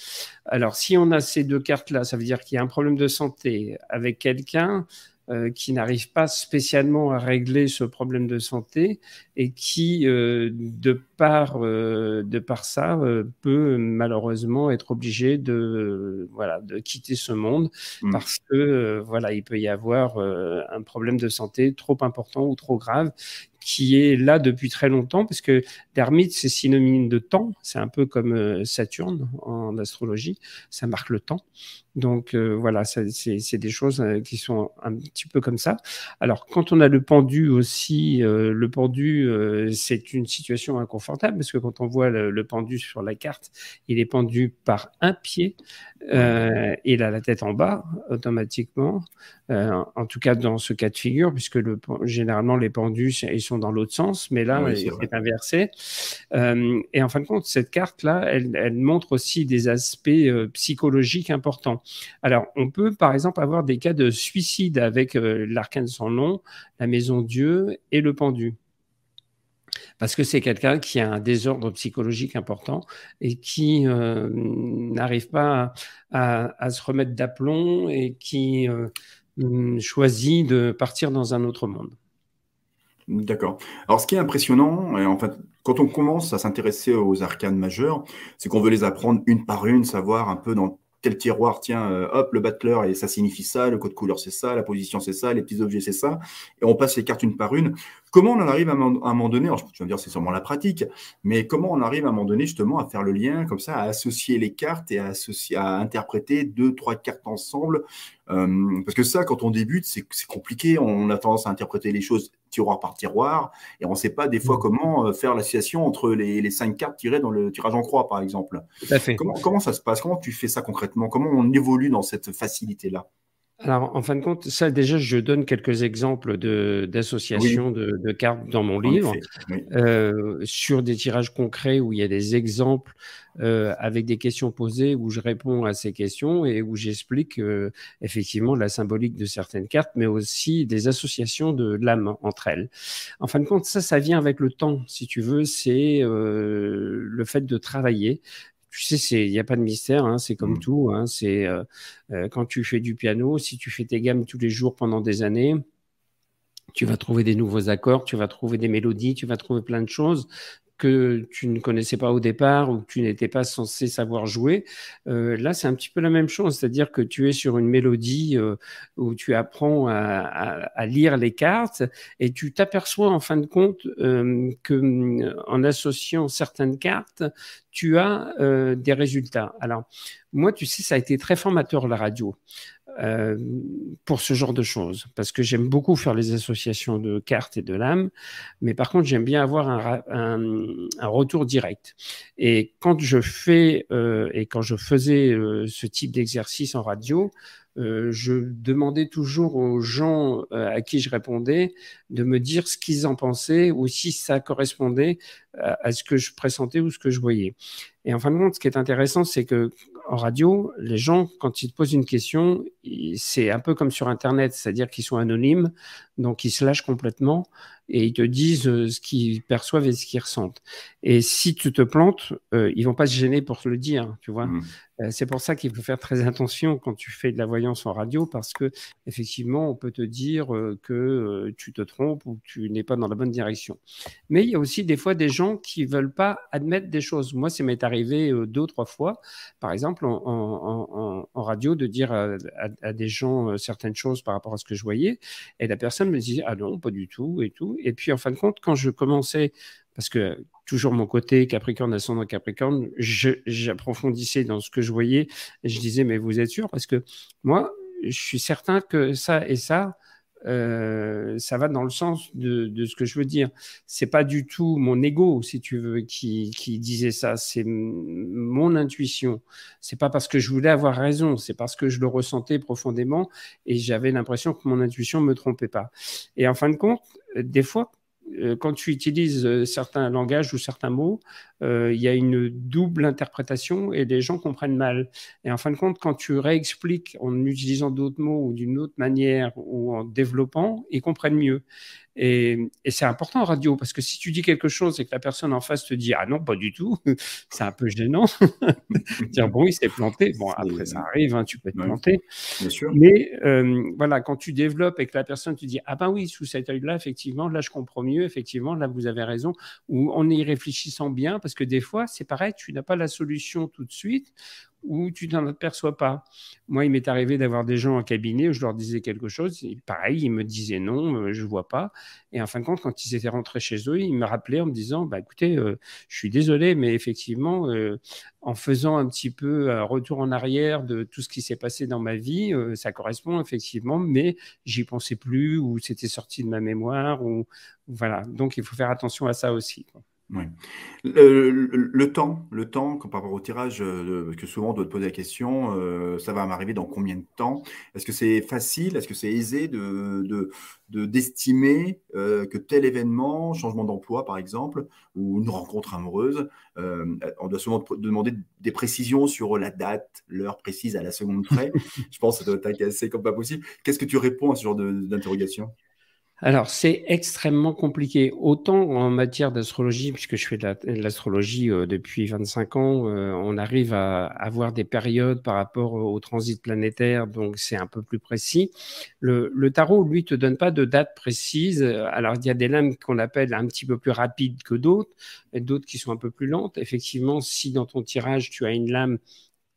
Alors, si on a ces deux cartes-là, ça veut dire qu'il y a un problème de santé avec quelqu'un euh, qui n'arrive pas spécialement à régler ce problème de santé et qui, euh, de, par, euh, de par ça, peut malheureusement être obligé de, voilà, de quitter ce monde mmh. parce que voilà, il peut y avoir un problème de santé trop important ou trop grave qui est là depuis très longtemps, parce que l'ermite, c'est synonyme de temps, c'est un peu comme Saturne en astrologie, ça marque le temps. Donc euh, voilà, c'est des choses euh, qui sont un petit peu comme ça. Alors quand on a le pendu aussi, euh, le pendu, c'est une situation inconfortable parce que quand on voit le, pendu sur la carte, il est pendu par un pied et il a la tête en bas automatiquement. en tout cas dans ce cas de figure, puisque le, généralement les pendus ils sont dans l'autre sens, mais là c'est inversé. et en fin de compte, cette carte là, elle, elle montre aussi des aspects psychologiques importants. Alors, on peut par exemple avoir des cas de suicide avec euh, l'arcane sans nom, la maison Dieu et le pendu. Parce que c'est quelqu'un qui a un désordre psychologique important et qui euh, n'arrive pas à, se remettre d'aplomb et qui euh, mm, choisit de partir dans un autre monde. D'accord. Alors, ce qui est impressionnant, en fait, quand on commence à s'intéresser aux arcanes majeures, c'est qu'on veut les apprendre une par une, savoir un peu dans tel tiroir, tiens, euh, hop, le battleur, et ça signifie ça, le code couleur, c'est ça, la position, c'est ça, les petits objets, c'est ça, et on passe les cartes une par une. Comment on en arrive à, un moment donné, alors, tu vas me dire c'est sûrement la pratique, mais comment on arrive à un moment donné justement à faire le lien comme ça, à associer les cartes et à, associer, à interpréter deux, trois cartes ensemble euh, Parce que ça, quand on débute, c'est compliqué, on a tendance à interpréter les choses tiroir par tiroir, et on ne sait pas des fois mmh. comment euh, faire l'association entre les, cinq cartes tirées dans le tirage en croix, par exemple. Comment, comment ça se passe? Comment tu fais ça concrètement? Comment on évolue dans cette facilité-là? Alors, en fin de compte, ça déjà, je donne quelques exemples d'associations de, cartes dans mon livre. euh, sur des tirages concrets où il y a des exemples euh, avec des questions posées où je réponds à ces questions et où j'explique euh, effectivement la symbolique de certaines cartes, mais aussi des associations de l'âme entre elles. En fin de compte, ça, ça vient avec le temps, si tu veux, c'est le fait de travailler, tu sais, il n'y a pas de mystère, hein, c'est comme mmh. tout. Hein, c'est euh, euh, quand tu fais du piano, si tu fais tes gammes tous les jours pendant des années, tu vas trouver des nouveaux accords, tu vas trouver des mélodies, tu vas trouver plein de choses que tu ne connaissais pas au départ ou que tu n'étais pas censé savoir jouer. Euh, là, c'est un petit peu la même chose, c'est-à-dire que tu es sur une mélodie euh, où tu apprends à, lire les cartes et tu t'aperçois en fin de compte euh, que en associant certaines cartes, tu as des résultats. Alors, moi, tu sais, ça a été très formateur la radio. Euh, pour ce genre de choses, parce que j'aime beaucoup faire les associations de cartes et de lames, mais par contre j'aime bien avoir un, retour direct. Et quand je fais euh, et quand je faisais euh, ce type d'exercice en radio, je demandais toujours aux gens à qui je répondais de me dire ce qu'ils en pensaient ou si ça correspondait à, ce que je pressentais ou ce que je voyais. Et en fin de compte, ce qui est intéressant, c'est que en radio, les gens, quand ils te posent une question, c'est un peu comme sur Internet, c'est-à-dire qu'ils sont anonymes, donc ils se lâchent complètement et ils te disent euh, ce qu'ils perçoivent et ce qu'ils ressentent. Et si tu te plantes, euh, ils vont pas se gêner pour te le dire, tu vois. Mmh. Euh, c'est pour ça qu'il faut faire très attention quand tu fais de la voyance en radio, parce que effectivement, on peut te dire que tu te trompes ou que tu n'es pas dans la bonne direction. Mais il y a aussi des fois des gens qui veulent pas admettre des choses. Moi, ça m'est arrivé deux ou trois fois, par exemple en, radio, de dire à, à des gens certaines choses par rapport à ce que je voyais, et la personne me disait ah non, pas du tout et tout. Et puis en fin de compte, quand je commençais, parce que toujours mon côté Capricorne, ascendant Capricorne, j'approfondissais dans ce que je voyais et je disais mais vous êtes sûr? Parce que moi, je suis certain que ça et ça, euh, ça va dans le sens de, ce que je veux dire. C'est pas du tout mon ego, si tu veux, qui, disait ça. C'est mon intuition. C'est pas parce que je voulais avoir raison. C'est parce que je le ressentais profondément et j'avais l'impression que mon intuition me trompait pas. Et en fin de compte, des fois, euh, quand tu utilises euh, certains langages ou certains mots, euh, il y a une double interprétation et les gens comprennent mal. Et en fin de compte, quand tu réexpliques en utilisant d'autres mots ou d'une autre manière ou en développant, ils comprennent mieux. Et, c'est important en radio parce que si tu dis quelque chose et que la personne en face te dit ah non pas du tout, c'est un peu gênant. Dire bon il s'est planté. Bon après ça arrive, hein, tu peux te planter. Bien sûr. Mais euh, voilà quand tu développes et que la personne te dit ah ben oui sous cet œil-là effectivement là je comprends mieux effectivement là vous avez raison ou en y réfléchissant bien parce que des fois c'est pareil tu n'as pas la solution tout de suite ou tu t'en aperçois pas. Moi, il m'est arrivé d'avoir des gens en cabinet où je leur disais quelque chose, pareil, ils me disaient non, euh, je vois pas. Et en fin de compte, quand ils étaient rentrés chez eux, ils me rappelaient en me disant, bah écoutez, euh, je suis désolé, mais effectivement, euh, en faisant un petit peu un retour en arrière de tout ce qui s'est passé dans ma vie, ça correspond effectivement, mais j'y pensais plus ou c'était sorti de ma mémoire ou voilà. Donc, il faut faire attention à ça aussi. Le, temps, le temps, par rapport au tirage, euh, que souvent on doit te poser la question, euh, ça va m'arriver dans combien de temps? Est-ce que c'est facile? Est-ce que c'est aisé de, d'estimer euh, que tel événement, changement d'emploi par exemple, ou une rencontre amoureuse, on doit souvent demander des précisions sur la date, l'heure précise à la seconde près. Je pense que ça doit t'agacer comme pas possible. Qu'est-ce que tu réponds à ce genre d'interrogation? Alors, c'est extrêmement compliqué. Autant en matière d'astrologie, puisque je fais de l'astrologie euh, depuis 25 ans, euh, on arrive à avoir des périodes par rapport au transit planétaire, donc c'est un peu plus précis. Le, tarot, lui, te donne pas de date précise. Alors, il y a des lames qu'on appelle un petit peu plus rapides que d'autres, et d'autres qui sont un peu plus lentes. Effectivement, si dans ton tirage, tu as une lame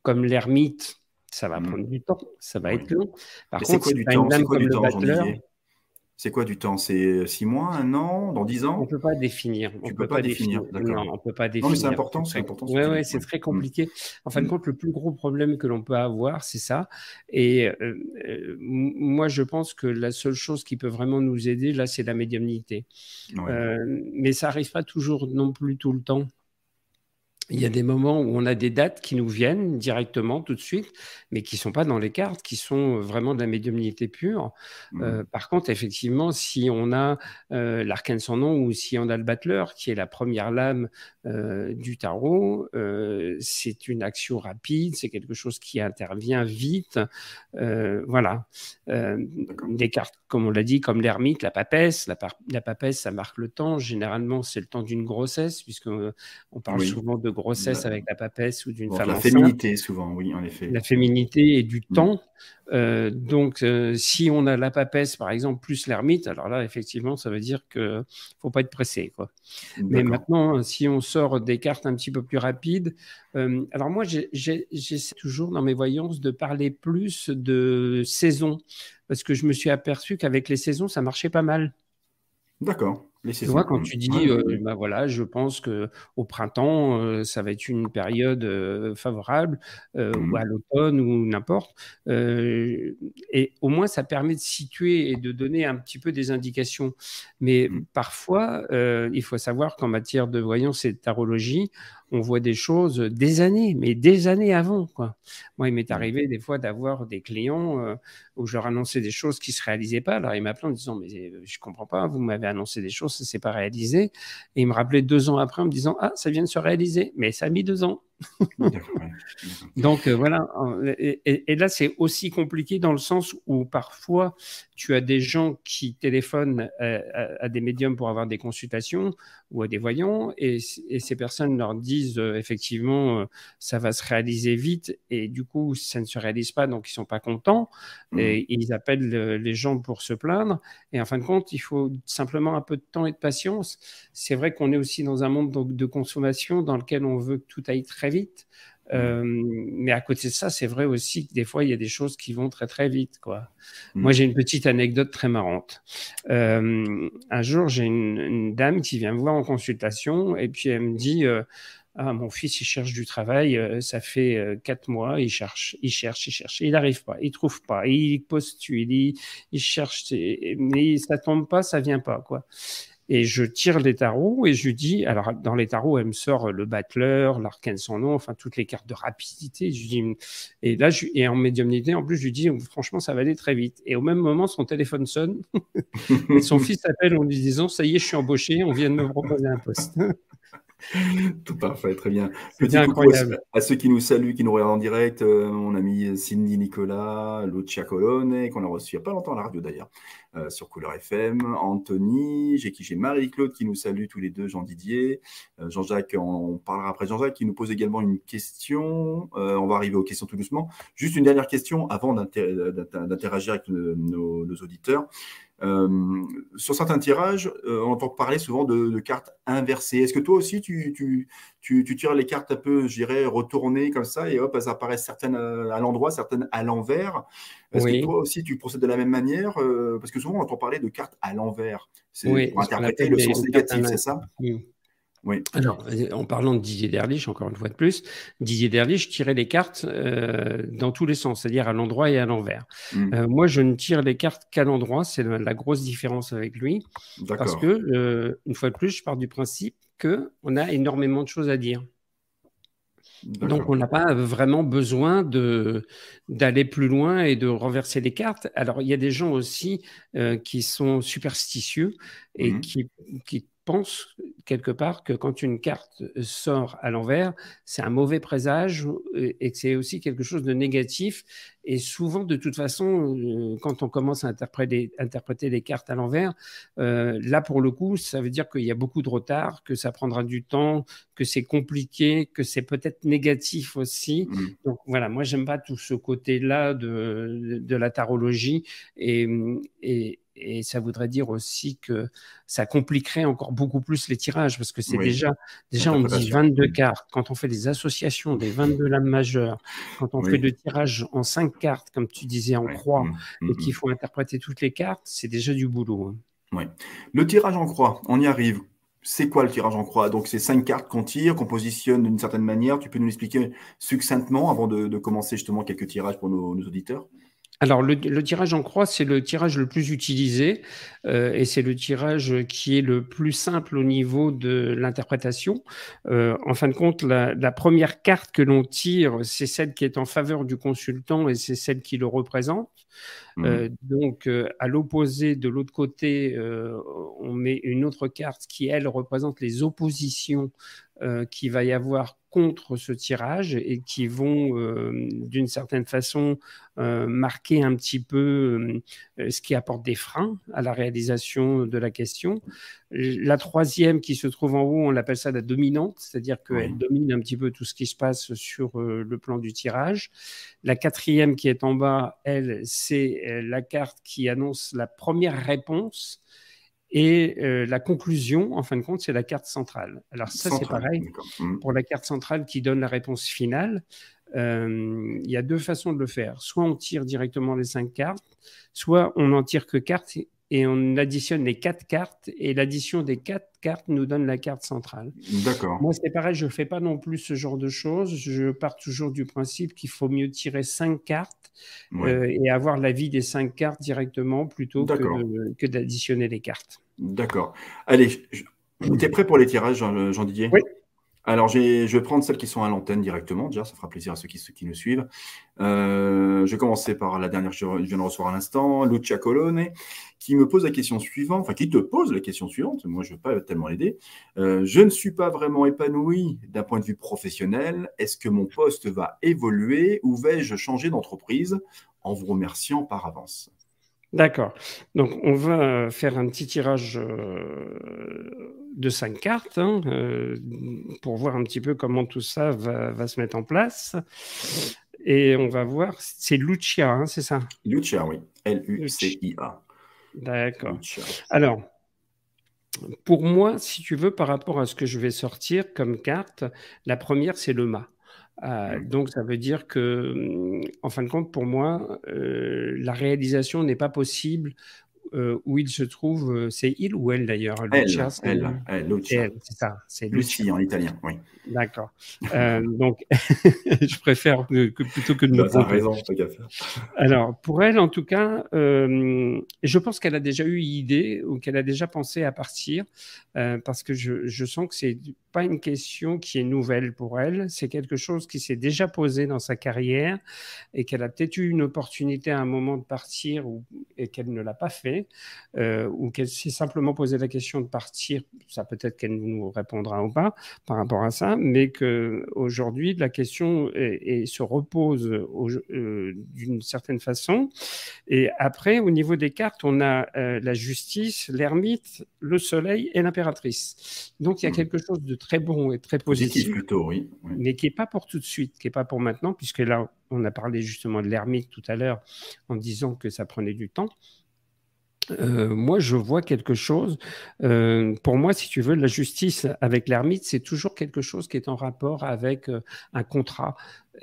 comme l'ermite, Ça va prendre du temps, ça va être long. Par contre, quoi du temps, C'est quoi du temps, c'est quoi du temps? C'est six mois, un an, dans dix ans? On ne peut pas définir. On ne peut pas, définir. Non, on peut pas définir. Non, mais c'est important. C'est important. Oui, ouais, c'est très compliqué. En fin de mm. compte, le plus gros problème que l'on peut avoir, c'est ça. Et euh, euh, moi, je pense que la seule chose qui peut vraiment nous aider, là, c'est la médiumnité. Euh, mais ça n'arrive pas toujours non plus tout le temps. Il y a des moments où on a des dates qui nous viennent directement tout de suite, mais qui ne sont pas dans les cartes, qui sont vraiment de la médiumnité pure. Mmh. Euh, par contre, effectivement, si on a euh, l'arcane sans nom ou si on a le battleur, qui est la première lame euh, du tarot, c'est une action rapide, c'est quelque chose qui intervient vite. voilà. des cartes, comme on l'a dit, comme l'ermite, la papesse. La, la, papesse, ça marque le temps. Généralement, c'est le temps d'une grossesse, puisqu'on on parle souvent de grossesse avec la papesse ou d'une femme La féminité, souvent, oui, en effet. La féminité et du mm. temps. Euh, donc, euh, si on a la papesse, par exemple, plus l'ermite, alors là, effectivement, ça veut dire qu'il ne faut pas être pressé. Quoi. Mais maintenant, si on sort des cartes un petit peu plus rapides, euh, alors moi, j'essaie toujours dans mes voyances de parler plus de saison, parce que je me suis aperçu qu'avec les saisons, ça marchait pas mal. D'accord. Tu vois, quand tu dis, euh, bah voilà, je pense que au printemps, euh, ça va être une période euh, favorable, ou mmh. à l'automne, ou n'importe. et au moins, ça permet de situer et de donner un petit peu des indications. Mais mmh. parfois, il faut savoir qu'en matière de voyance et de tarologie, on voit des choses des années, mais des années avant. Quoi. Moi, il m'est arrivé des fois d'avoir des clients euh, où je leur annonçais des choses qui ne se réalisaient pas. Alors, ils m'appelaient en disant, mais euh, je ne comprends pas, vous m'avez annoncé des choses, ça ne s'est pas réalisé. Et ils me rappelaient deux ans après en me disant, ah, ça vient de se réaliser, mais ça a mis deux ans. Donc euh, voilà, et, là c'est aussi compliqué dans le sens où parfois tu as des gens qui téléphonent à, des médiums pour avoir des consultations ou à des voyants et, ces personnes leur disent euh, effectivement euh, ça va se réaliser vite et du coup ça ne se réalise pas donc ils sont pas contents mmh. et, ils appellent les gens pour se plaindre et en fin de compte il faut simplement un peu de temps et de patience. C'est vrai qu'on est aussi dans un monde de consommation dans lequel on veut que tout aille très vite. Mmh. Euh, mais à côté de ça, c'est vrai aussi que des fois, il y a des choses qui vont très très vite. Quoi. Mmh. Moi, j'ai une petite anecdote très marrante. Euh, un jour, j'ai une, dame qui vient me voir en consultation et puis elle me dit euh, ah, mon fils, il cherche du travail, ça fait quatre mois, il cherche, il cherche, il cherche, il n'arrive pas, il trouve pas, il postule, il, il cherche, mais ça tombe pas, ça vient pas, quoi. Et je tire les tarots et je lui dis, alors dans les tarots, elle me sort le battleur, l'arcane sans nom, enfin toutes les cartes de rapidité. Je dis, et là, je, et en médiumnité, en plus, je lui dis, franchement, ça va aller très vite. Et au même moment, son téléphone sonne et son fils appelle en lui disant, ça y est, je suis embauché, on vient de me proposer un poste. Tout parfait, très bien. Petit incroyable. À, ceux qui nous saluent, qui nous regardent en direct, euh, mon ami Cindy Nicolas, Lucia Colone, qu'on a reçu il n'y a pas longtemps à la radio d'ailleurs, euh, sur Couleur FM, Anthony, j'ai qui j'ai Marie-Claude qui nous salue tous les deux, Jean Didier, euh, Jean-Jacques, on, parlera après Jean-Jacques qui nous pose également une question. on va arriver aux questions tout doucement. Juste une dernière question avant d'interagir avec nos auditeurs. Euh, sur certains tirages, euh, on entend parler souvent de, cartes inversées. Est-ce que toi aussi, tu, tu, tires les cartes un peu, je dirais, retournées comme ça, et hop, elles apparaissent certaines à l'endroit, certaines à l'envers? Est-ce que toi aussi, tu procèdes de la même manière euh, Parce que souvent, on entend parler de cartes à l'envers. C'est pour interpréter le sens négatif, c'est ça? Oui. Alors, en parlant de Didier Derlich, encore une fois de plus, Didier Derlich tirait les cartes euh, dans tous les sens, c'est-à-dire à, l'endroit et à l'envers. Hmm. Euh, moi, je ne tire les cartes qu'à l'endroit, c'est la, grosse différence avec lui. Parce que, euh, une fois de plus, je pars du principe qu'on a énormément de choses à dire. Donc, on n'a pas vraiment besoin d'aller plus loin et de renverser les cartes. Alors, il y a des gens aussi qui sont superstitieux et qui, qui pense quelque part que quand une carte sort à l'envers, c'est un mauvais présage et que c'est aussi quelque chose de négatif Et souvent, de toute façon, euh, quand on commence à interpréter, interpréter les cartes à l'envers, euh, là, pour le coup, ça veut dire qu'il y a beaucoup de retard, que ça prendra du temps, que c'est compliqué, que c'est peut-être négatif aussi. Mmh. Donc voilà, moi, j'aime pas tout ce côté-là de, de, la tarologie. Et, et, et ça voudrait dire aussi que ça compliquerait encore beaucoup plus les tirages parce que c'est déjà, déjà on dit 22 cartes. Quand on fait des associations des 22 lames majeures, quand on fait le tirage en 5 cartes, comme tu disais en croix, mmh, mmh, et qu'il mmh. faut interpréter toutes les cartes, c'est déjà du boulot. Hein. Oui. Le tirage en croix, on y arrive. C'est quoi le tirage en croix? Donc, c'est cinq cartes qu'on tire, qu'on positionne d'une certaine manière. Tu peux nous l'expliquer succinctement avant de, commencer justement quelques tirages pour nos auditeurs? Alors, le, tirage en croix, c'est le tirage le plus utilisé euh, et c'est le tirage qui est le plus simple au niveau de l'interprétation. Euh, en fin de compte, la, première carte que l'on tire, c'est celle qui est en faveur du consultant et c'est celle qui le représente. Mmh. Euh, donc, à l'opposé, de l'autre côté, on met une autre carte qui, elle, représente les oppositions qu'il va y avoir contre ce tirage et qui vont, euh, d'une certaine façon, euh, marquer un petit peu euh, ce qui apporte des freins à la réalisation de la question. La troisième qui se trouve en haut, on l'appelle ça la dominante, c'est-à-dire qu'elle domine un petit peu tout ce qui se passe sur le plan du tirage. La quatrième qui est en bas, elle, c'est la carte qui annonce la première réponse et euh, la conclusion, en fin de compte, c'est la carte centrale. Alors ça, c'est pareil. Mmh. Pour la carte centrale qui donne la réponse finale, euh, il y a deux façons de le faire. Soit on tire directement les cinq cartes, soit on n'en tire que cartes et on additionne les quatre cartes et l'addition des quatre cartes nous donne la carte centrale. D'accord. Moi, c'est pareil, je ne fais pas non plus ce genre de choses. Je pars toujours du principe qu'il faut mieux tirer cinq cartes euh, et avoir l'avis des cinq cartes directement plutôt que d'additionner les cartes. D'accord. Allez, tu es prêt pour les tirages, Jean-Didier Oui. Alors, je vais prendre celles qui sont à l'antenne directement. Déjà, ça fera plaisir à ceux qui, qui nous suivent. Euh, je vais commencer par la dernière que je viens de recevoir à l'instant, Lucia Colone, qui me pose la question suivante, enfin qui te pose la question suivante. Moi, je ne veux pas tellement l'aider. Euh, je ne suis pas vraiment épanoui d'un point de vue professionnel. Est-ce que mon poste va évoluer ou vais-je changer d'entreprise en vous remerciant par avance? D'accord. Donc, on va faire un petit tirage euh, de cinq cartes hein, euh, pour voir un petit peu comment tout ça va, se mettre en place. Et on va voir, c'est Lucia, hein, c'est ça? Lucia, oui. L-U-C-I-A. D'accord. Alors, pour moi, si tu veux, par rapport à ce que je vais sortir comme carte, la première, c'est le mât. Euh, donc, ça veut dire que, hum, en fin de compte, pour moi, euh, la réalisation n'est pas possible euh, où il se trouve. C'est il ou elle d'ailleurs Elle, elle, elle, c'est ça. C'est Lucie en italien, oui. D'accord. Euh, donc, je préfère que, plutôt que de me bah, raison, Alors, pour elle, en tout cas, euh, je pense qu'elle a déjà eu idée ou qu'elle a déjà pensé à partir euh, parce que je, je sens que c'est pas une question qui est nouvelle pour elle. C'est quelque chose qui s'est déjà posé dans sa carrière et qu'elle a peut-être eu une opportunité à un moment de partir ou, et qu'elle ne l'a pas fait ou qu'elle s'est simplement posé la question de partir. Ça peut-être qu'elle nous répondra ou pas par rapport à ça mais qu'aujourd'hui, la question se repose euh, d'une certaine façon. Et après, au niveau des cartes, on a euh, la justice, l'ermite, le soleil et l'impératrice. Donc, il y a mmh. quelque chose de très bon et très positif. plutôt, oui. Mais qui n'est pas pour tout de suite, qui n'est pas pour maintenant, puisque là, on a parlé justement de l'ermite tout à l'heure en disant que ça prenait du temps. Euh, moi, je vois quelque chose. Euh, pour moi, si tu veux, la justice avec l'ermite, c'est toujours quelque chose qui est en rapport avec euh, un contrat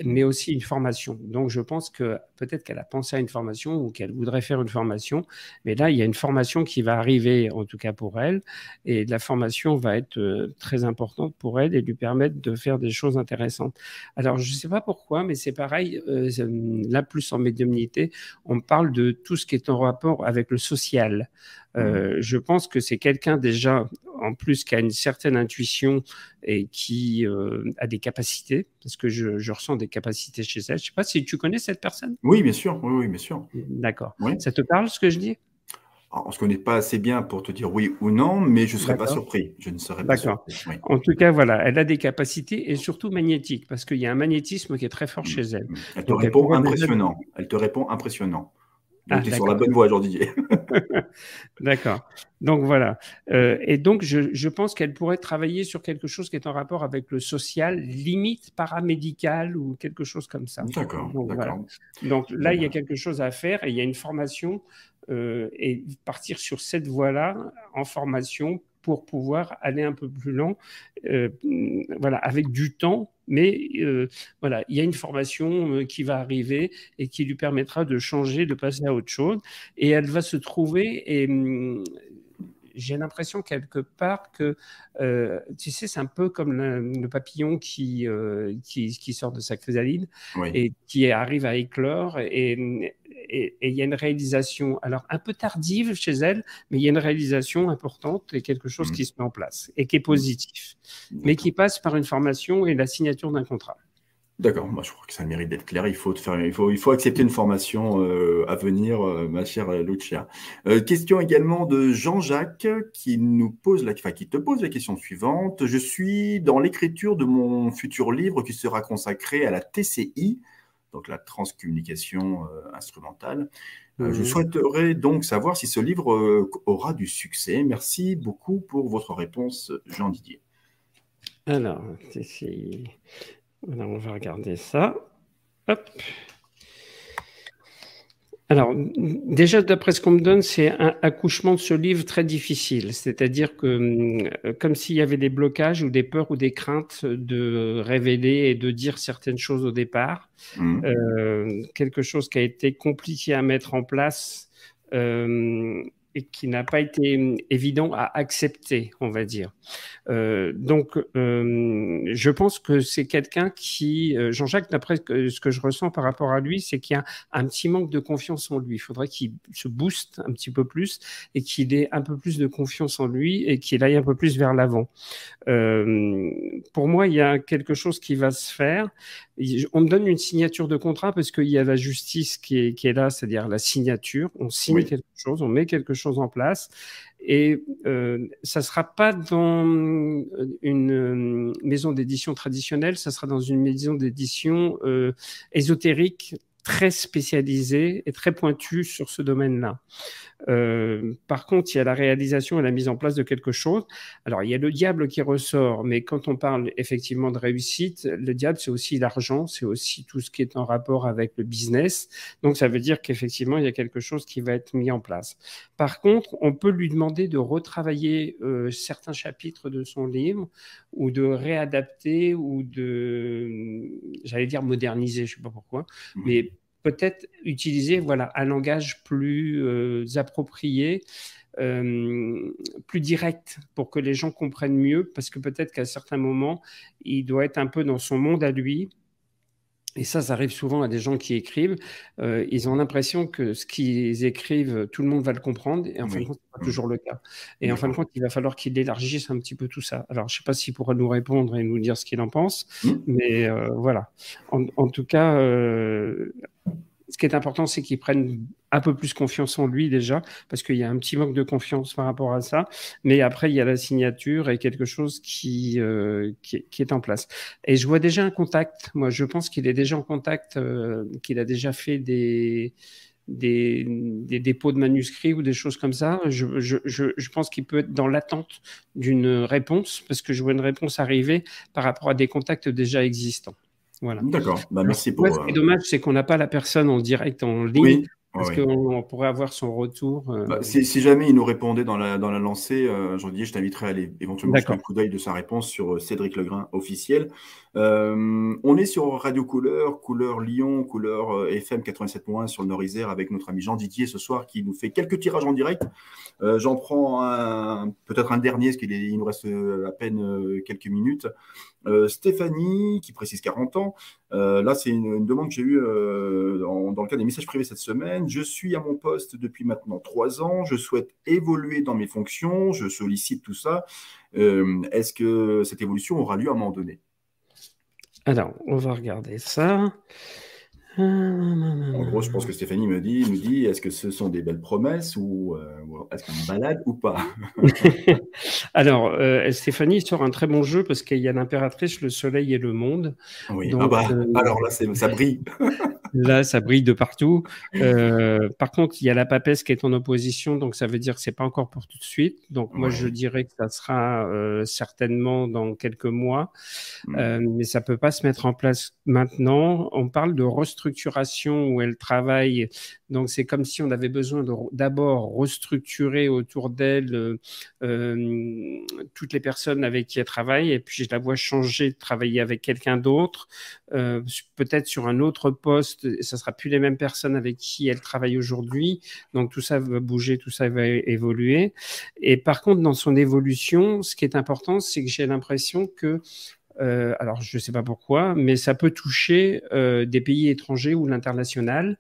mais aussi une formation. Donc, je pense que peut-être qu'elle a pensé à une formation ou qu'elle voudrait faire une formation, mais là, il y a une formation qui va arriver, en tout cas pour elle, et la formation va être euh, très importante pour elle et lui permettre de faire des choses intéressantes. Alors, je ne sais pas pourquoi, mais c'est pareil, euh, là, plus en médiumnité, on parle de tout ce qui est en rapport avec le social. Euh, mmh. je pense que c'est quelqu'un déjà, en plus, qui a une certaine intuition et qui euh, a des capacités, parce que je, ressens des capacités chez elle. Je ne sais pas si tu connais cette personne? Oui, bien sûr. Oui, oui bien sûr. D'accord. Ça te parle ce que je dis? On ne se connaît pas assez bien pour te dire oui ou non, mais je ne serais pas surpris. Je ne serais pas surpris. En tout cas, voilà, elle a des capacités et surtout magnétiques, parce qu'il y a un magnétisme qui est très fort mm. chez elle. Elle te répond impressionnant. Elle te répond impressionnant. Donc, ah, tu es sur la bonne voie, Jean Didier. d'accord. Donc, voilà. Euh, et donc, je, je pense qu'elle pourrait travailler sur quelque chose qui est en rapport avec le social, limite paramédical ou quelque chose comme ça. D'accord. Donc, voilà. donc là, il y a quelque chose à faire et il y a une formation euh, et partir sur cette voie-là en formation pour pouvoir aller un peu plus lent, euh, voilà, avec du temps. Mais euh, voilà, il y a une formation qui va arriver et qui lui permettra de changer, de passer à autre chose. Et elle va se trouver, et hum, j'ai l'impression quelque part que, tu sais, c'est un peu comme le, papillon qui, qui, sort de sa chrysalide et qui arrive à éclore. Et, et il y a une réalisation, alors un peu tardive chez elle, mais il y a une réalisation importante et quelque chose mmh. qui se met en place et qui est positif, mais qui passe par une formation et la signature d'un contrat. D'accord, moi je crois que ça mérite d'être clair. Il faut, faire, il faut, il faut accepter une formation euh, à venir, euh, ma chère Lucia. Euh, question également de Jean-Jacques qui nous pose la, enfin, qui te pose la question suivante. Je suis dans l'écriture de mon futur livre qui sera consacré à la TCI, donc la transcommunication euh, instrumentale. Euh, je mhm. souhaiterais donc savoir si ce livre euh, aura du succès. Merci beaucoup pour votre réponse, Jean Didier. Alors, on va regarder ça. Hop. Alors, déjà, d'après ce qu'on me donne, c'est un accouchement de ce livre très difficile. C'est-à-dire que, euh, comme s'il y avait des blocages ou des peurs ou des craintes de révéler et de dire certaines choses au départ, mmh. euh, quelque chose qui a été compliqué à mettre en place. Euh, et qui n'a pas été hum, évident à accepter, on va dire. Euh, donc, euh, je pense que c'est quelqu'un qui, euh, Jean-Jacques, d'après ce que je ressens par rapport à lui, c'est qu'il y a un petit manque de confiance en lui. Il faudrait qu'il se booste un petit peu plus et qu'il ait un peu plus de confiance en lui et qu'il aille un peu plus vers l'avant. pour moi, il y a quelque chose qui va se faire. On me donne une signature de contrat parce qu'il y a la justice qui est, qui est là, c'est-à-dire la signature. On signe quelque chose, on met quelque chose en place. Et euh, ça ne sera pas dans une euh, maison d'édition traditionnelle, ça sera dans une maison d'édition euh, ésotérique très spécialisée et très pointue sur ce domaine-là. Euh, par contre, il y a la réalisation et la mise en place de quelque chose. Alors, il y a le diable qui ressort, mais quand on parle effectivement de réussite, le diable, c'est aussi l'argent, c'est aussi tout ce qui est en rapport avec le business. Donc, ça veut dire qu'effectivement, il y a quelque chose qui va être mis en place. Par contre, on peut lui demander de retravailler euh, certains chapitres de son livre ou de réadapter ou de, j'allais dire moderniser, je ne sais pas pourquoi, mmh. mais peut-être utiliser voilà, un langage plus euh, approprié, euh, plus direct pour que les gens comprennent mieux, parce que peut-être qu'à certains moments, il doit être un peu dans son monde à lui. Et ça, ça arrive souvent à des gens qui écrivent. Euh, ils ont l'impression que ce qu'ils écrivent, tout le monde va le comprendre. Et en fin de compte, ce n'est pas toujours le cas. Et en fin de compte, il va falloir qu'il élargisse un petit peu tout ça. Alors, je ne sais pas s'il pourra nous répondre et nous dire ce qu'il en pense. Mmh. Mais voilà. En, en, tout cas, ce qui est important, c'est qu'il prenne un peu plus confiance en lui déjà, parce qu'il y a un petit manque de confiance par rapport à ça. Mais après, il y a la signature et quelque chose qui, euh, qui, est en place. Et je vois déjà un contact. Moi, je pense qu'il est déjà en contact, euh, qu'il a déjà fait des, des, des, dépôts de manuscrits ou des choses comme ça. Je, je, je, pense qu'il peut être dans l'attente d'une réponse, parce que je vois une réponse arriver par rapport à des contacts déjà existants. D'accord, bah, merci pour. ce qui est euh, dommage, c'est qu'on n'a pas la personne en direct en ligne. Parce qu'on pourrait avoir son retour. Euh, bah, si, jamais il nous répondait dans la, dans la lancée, euh, jean je t'inviterai à aller éventuellement jeter un coup d'œil de sa réponse sur Cédric Legrain officiel. On est sur Radio Couleur, Couleur Lyon, Couleur FM 87.1 sur le Nord-Isère avec notre ami Jean Didier ce soir qui nous fait quelques tirages en direct. J'en prends peut-être un dernier, parce qu'il nous reste à peine quelques minutes. Euh, Stéphanie, qui précise 40 ans, euh, là c'est une, demande que j'ai eue euh, dans, le cadre des messages privés cette semaine. Je suis à mon poste depuis maintenant trois ans, je souhaite évoluer dans mes fonctions, je sollicite tout ça. Est-ce que cette évolution aura lieu à un moment donné? Alors, on va regarder ça. En gros, je pense que Stéphanie me dit, me dit est-ce que ce sont des belles promesses ou euh, est-ce qu'on balade ou pas? Alors, euh, Stéphanie sort un très bon jeu parce qu'il y a l'impératrice, le soleil et le monde. Oui, ah bah, euh, alors là, ça brille. là, ça brille de partout. par contre, il y a la papesse qui est en opposition, donc ça veut dire que c'est pas encore pour tout de suite. Donc, moi, je dirais que ça sera certainement dans quelques mois, hmm. mais ça peut pas se mettre en place maintenant. On parle de restructuration où elle travaille. Donc, c'est comme si on avait besoin d'abord restructurer autour d'elle euh, euh, toutes les personnes avec qui elle travaille. Et puis, je la vois changer de travailler avec quelqu'un d'autre, euh, peut-être sur un autre poste. Ça sera plus les mêmes personnes avec qui elle travaille aujourd'hui. Donc, tout ça va bouger, tout ça va évoluer. Et par contre, dans son évolution, ce qui est important, c'est que j'ai l'impression que euh, alors, je ne sais pas pourquoi, mais ça peut toucher euh, des pays étrangers ou l'international.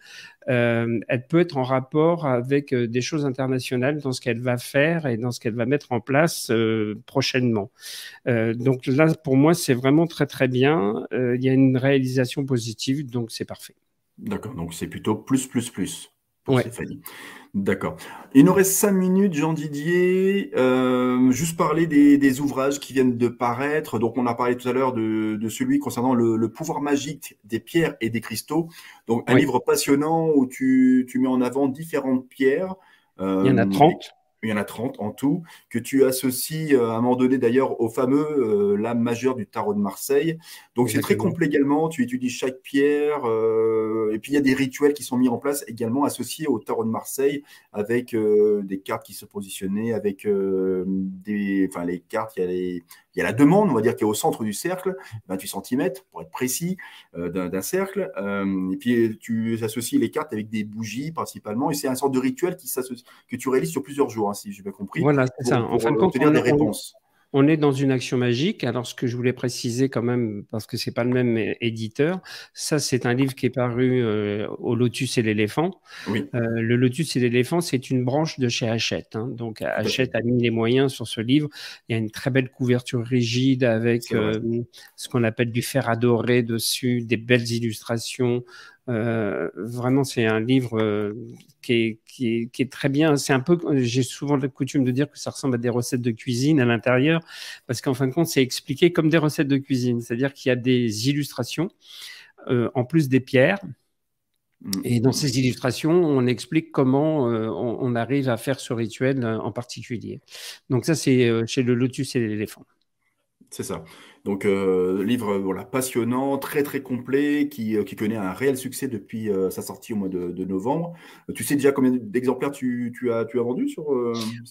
Euh, elle peut être en rapport avec des choses internationales dans ce qu'elle va faire et dans ce qu'elle va mettre en place prochainement. donc là, pour moi, c'est vraiment très très bien. Il y a une réalisation positive, donc c'est parfait. D'accord, donc c'est plutôt plus plus plus pour Stéphanie. D'accord. Il nous reste cinq minutes, Jean Didier. Euh, juste parler des, ouvrages qui viennent de paraître. Donc, on a parlé tout à l'heure de, celui concernant le, pouvoir magique des pierres et des cristaux. Donc, un livre passionnant où tu, mets en avant différentes pierres. Il y en a 30. Il y en a 30 en tout, que tu associes euh, à un moment donné d'ailleurs au fameux euh, l'âme majeure du tarot de Marseille. Donc c'est très complet également, tu étudies chaque pierre, euh, et puis il y a des rituels qui sont mis en place également associés au tarot de Marseille, avec des cartes qui se positionnaient, avec des, enfin les cartes, il y a les, il y a la demande, on va dire, qui est au centre du cercle, 28 cm pour être précis, euh, d'un cercle. Euh, et puis tu associes les cartes avec des bougies principalement, et c'est un sorte de rituel qui que tu réalises sur plusieurs jours, hein, si j'ai bien compris. Voilà, c'est ça. En fin de compte, des réponses on est dans une action magique. Alors, ce que je voulais préciser quand même, parce que c'est pas le même éditeur, ça, c'est un livre qui est paru euh, au Lotus et l'éléphant. Euh, le Lotus et l'éléphant, c'est une branche de chez Hachette. Hein. Donc, Hachette a mis les moyens sur ce livre. Il y a une très belle couverture rigide avec euh, ce qu'on appelle du fer adoré dessus, des belles illustrations. Euh, vraiment, c'est un livre euh, qui, est, qui, est, très bien. C'est un peu, j'ai souvent la coutume de dire que ça ressemble à des recettes de cuisine à l'intérieur, parce qu'en fin de compte, c'est expliqué comme des recettes de cuisine, c'est-à-dire qu'il y a des illustrations euh, en plus des pierres. Mm. Et dans ces illustrations, on explique comment on, on, arrive à faire ce rituel en particulier. Donc ça, c'est chez le lotus et l'éléphant. C'est ça. Donc, euh, livre voilà, passionnant, très très complet, qui, euh, qui connaît un réel succès depuis euh, sa sortie au mois de, novembre. Tu sais déjà combien d'exemplaires tu, tu, as, tu as vendu sur,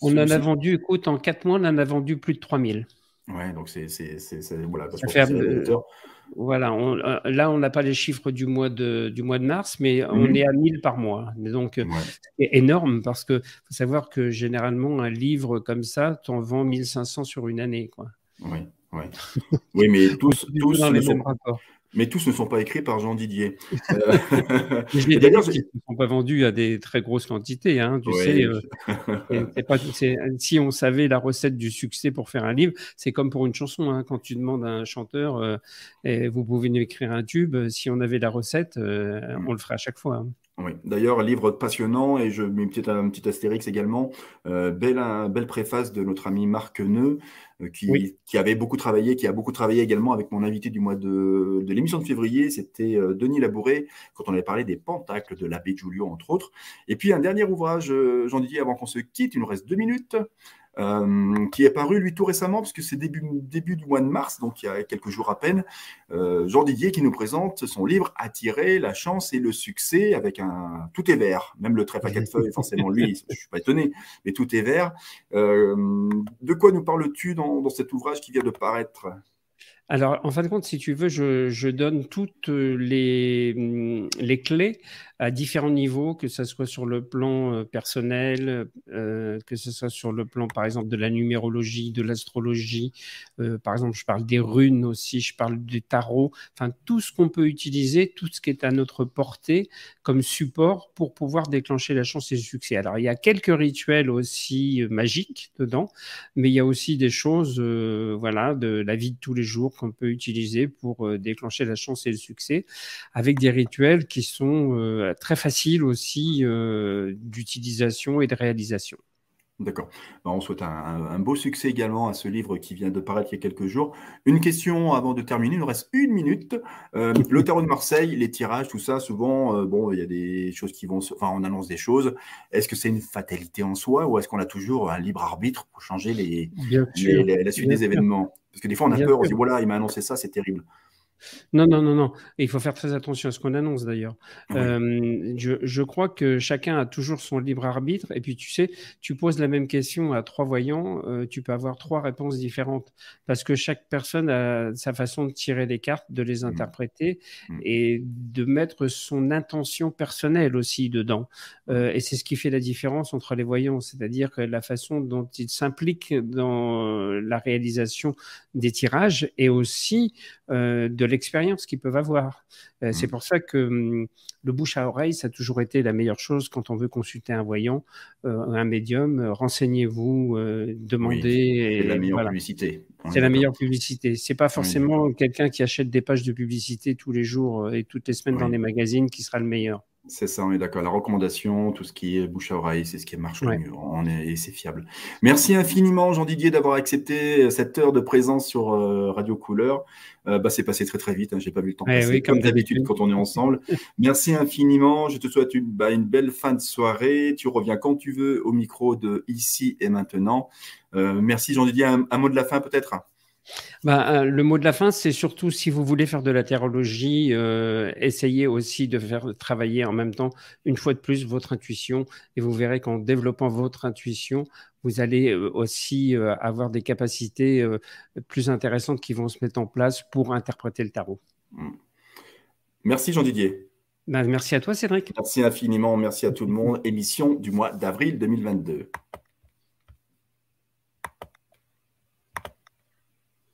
On en a vendu, écoute, en 4 mois, on en a vendu plus de 3000. Ouais, donc c'est. Voilà, voilà on, là, on n'a pas les chiffres du mois de, du mois de mars, mais on mhm. est à 1000 par mois. Donc, c'est énorme parce que faut savoir que généralement, un livre comme ça, tu en vends 1500 sur une année. Quoi. Oui. Oui, mais tous, tous ne sont, mais tous ne sont pas écrits par Jean Didier. Euh, D'ailleurs, ils ne sont pas vendus à des très grosses quantités. Hein, tu sais, euh, pas, si on savait la recette du succès pour faire un livre, c'est comme pour une chanson. Hein, quand tu demandes à un chanteur, euh, et vous pouvez nous écrire un tube, si on avait la recette, mm. on le ferait à chaque fois. Hein. Oui. D'ailleurs, livre passionnant et je mets une petite, un petit astérix également. Euh, belle, belle préface de notre ami Marc Neu, euh, qui, qui, avait beaucoup travaillé, qui a beaucoup travaillé également avec mon invité du mois de, de l'émission de février. C'était euh, Denis Labouré, quand on avait parlé des pentacles de l'abbé Giulio, entre autres. Et puis un dernier ouvrage, Jean Didier, avant qu'on se quitte, il nous reste deux minutes. Euh, qui est paru lui tout récemment, parce que c'est début, début du mois de mars, donc il y a quelques jours à peine. Euh, Jean Didier qui nous présente son livre Attirer la chance et le succès avec un tout est vert, même le trèfle à quatre feuilles, forcément lui, je suis pas étonné, mais tout est vert. Euh, de quoi nous parles-tu dans, dans cet ouvrage qui vient de paraître? Alors, en fin de compte, si tu veux, je, je donne toutes les, les clés à différents niveaux, que ce soit sur le plan euh, personnel, euh, que ce soit sur le plan, par exemple, de la numérologie, de l'astrologie. Euh, par exemple, je parle des runes aussi, je parle du tarot. Enfin, tout ce qu'on peut utiliser, tout ce qui est à notre portée comme support pour pouvoir déclencher la chance et le succès. Alors, il y a quelques rituels aussi magiques dedans, mais il y a aussi des choses, voilà, de la vie de tous les jours, qu'on peut utiliser pour déclencher la chance et le succès, avec des rituels qui sont très faciles aussi d'utilisation et de réalisation. D'accord. Bah, on souhaite un, beau succès également à ce livre qui vient de paraître il y a quelques jours. Une question avant de terminer, il nous reste une minute. Euh, le tarot de Marseille, les tirages, tout ça, souvent, euh, bon, il y a des choses qui vont, enfin, on annonce des choses. Est-ce que c'est une fatalité en soi ou est-ce qu'on a toujours un libre arbitre pour changer les, la suite des événements? Parce que des fois, on a peur, on se dit, voilà, il m'a annoncé ça, c'est terrible. Non, non, non, non. il faut faire très attention à ce qu'on annonce d'ailleurs. Euh, je, crois que chacun a toujours son libre arbitre. Et puis, tu sais, tu poses la même question à trois voyants, euh, tu peux avoir trois réponses différentes. Parce que chaque personne a sa façon de tirer les cartes, de les mmh. interpréter mmh. et de mettre son intention personnelle aussi dedans. Euh, et c'est ce qui fait la différence entre les voyants, c'est-à-dire que la façon dont ils s'impliquent dans la réalisation des tirages et aussi de l'expérience qu'ils peuvent avoir. Euh, c'est mmh. pour ça que hum, le bouche à oreille, ça a toujours été la meilleure chose quand on veut consulter un voyant, euh, un médium. Euh, renseignez-vous, demandez. c'est la meilleure publicité. C'est la meilleure publicité. C'est pas forcément quelqu'un qui achète des pages de publicité tous les jours et toutes les semaines dans les magazines qui sera le meilleur. C'est ça, on est d'accord. La recommandation, tout ce qui est bouche à oreille, c'est ce qui marche le mieux. On est, et c'est fiable. Merci infiniment, Jean-Didier, d'avoir accepté cette heure de présence sur euh, Radio Couleur. Euh, bah, c'est passé très très vite. Hein, J'ai pas vu le temps eh passer, comme d'habitude quand on est ensemble. Merci infiniment. Je te souhaite une, bah, une, belle fin de soirée. Tu reviens quand tu veux au micro de Ici et Maintenant. Euh, merci, Jean-Didier. un mot de la fin peut-être? Bah, euh, le mot de la fin, c'est surtout si vous voulez faire de la terrologie, euh, essayez aussi de faire travailler en même temps, une fois de plus, votre intuition. Et vous verrez qu'en développant votre intuition, vous allez euh, aussi avoir des capacités plus intéressantes qui vont se mettre en place pour interpréter le tarot. Hmm. Merci Jean-Didier. Bah, merci à toi Cédric. Merci infiniment, merci à tout le monde. Émission du mois d'avril 2022.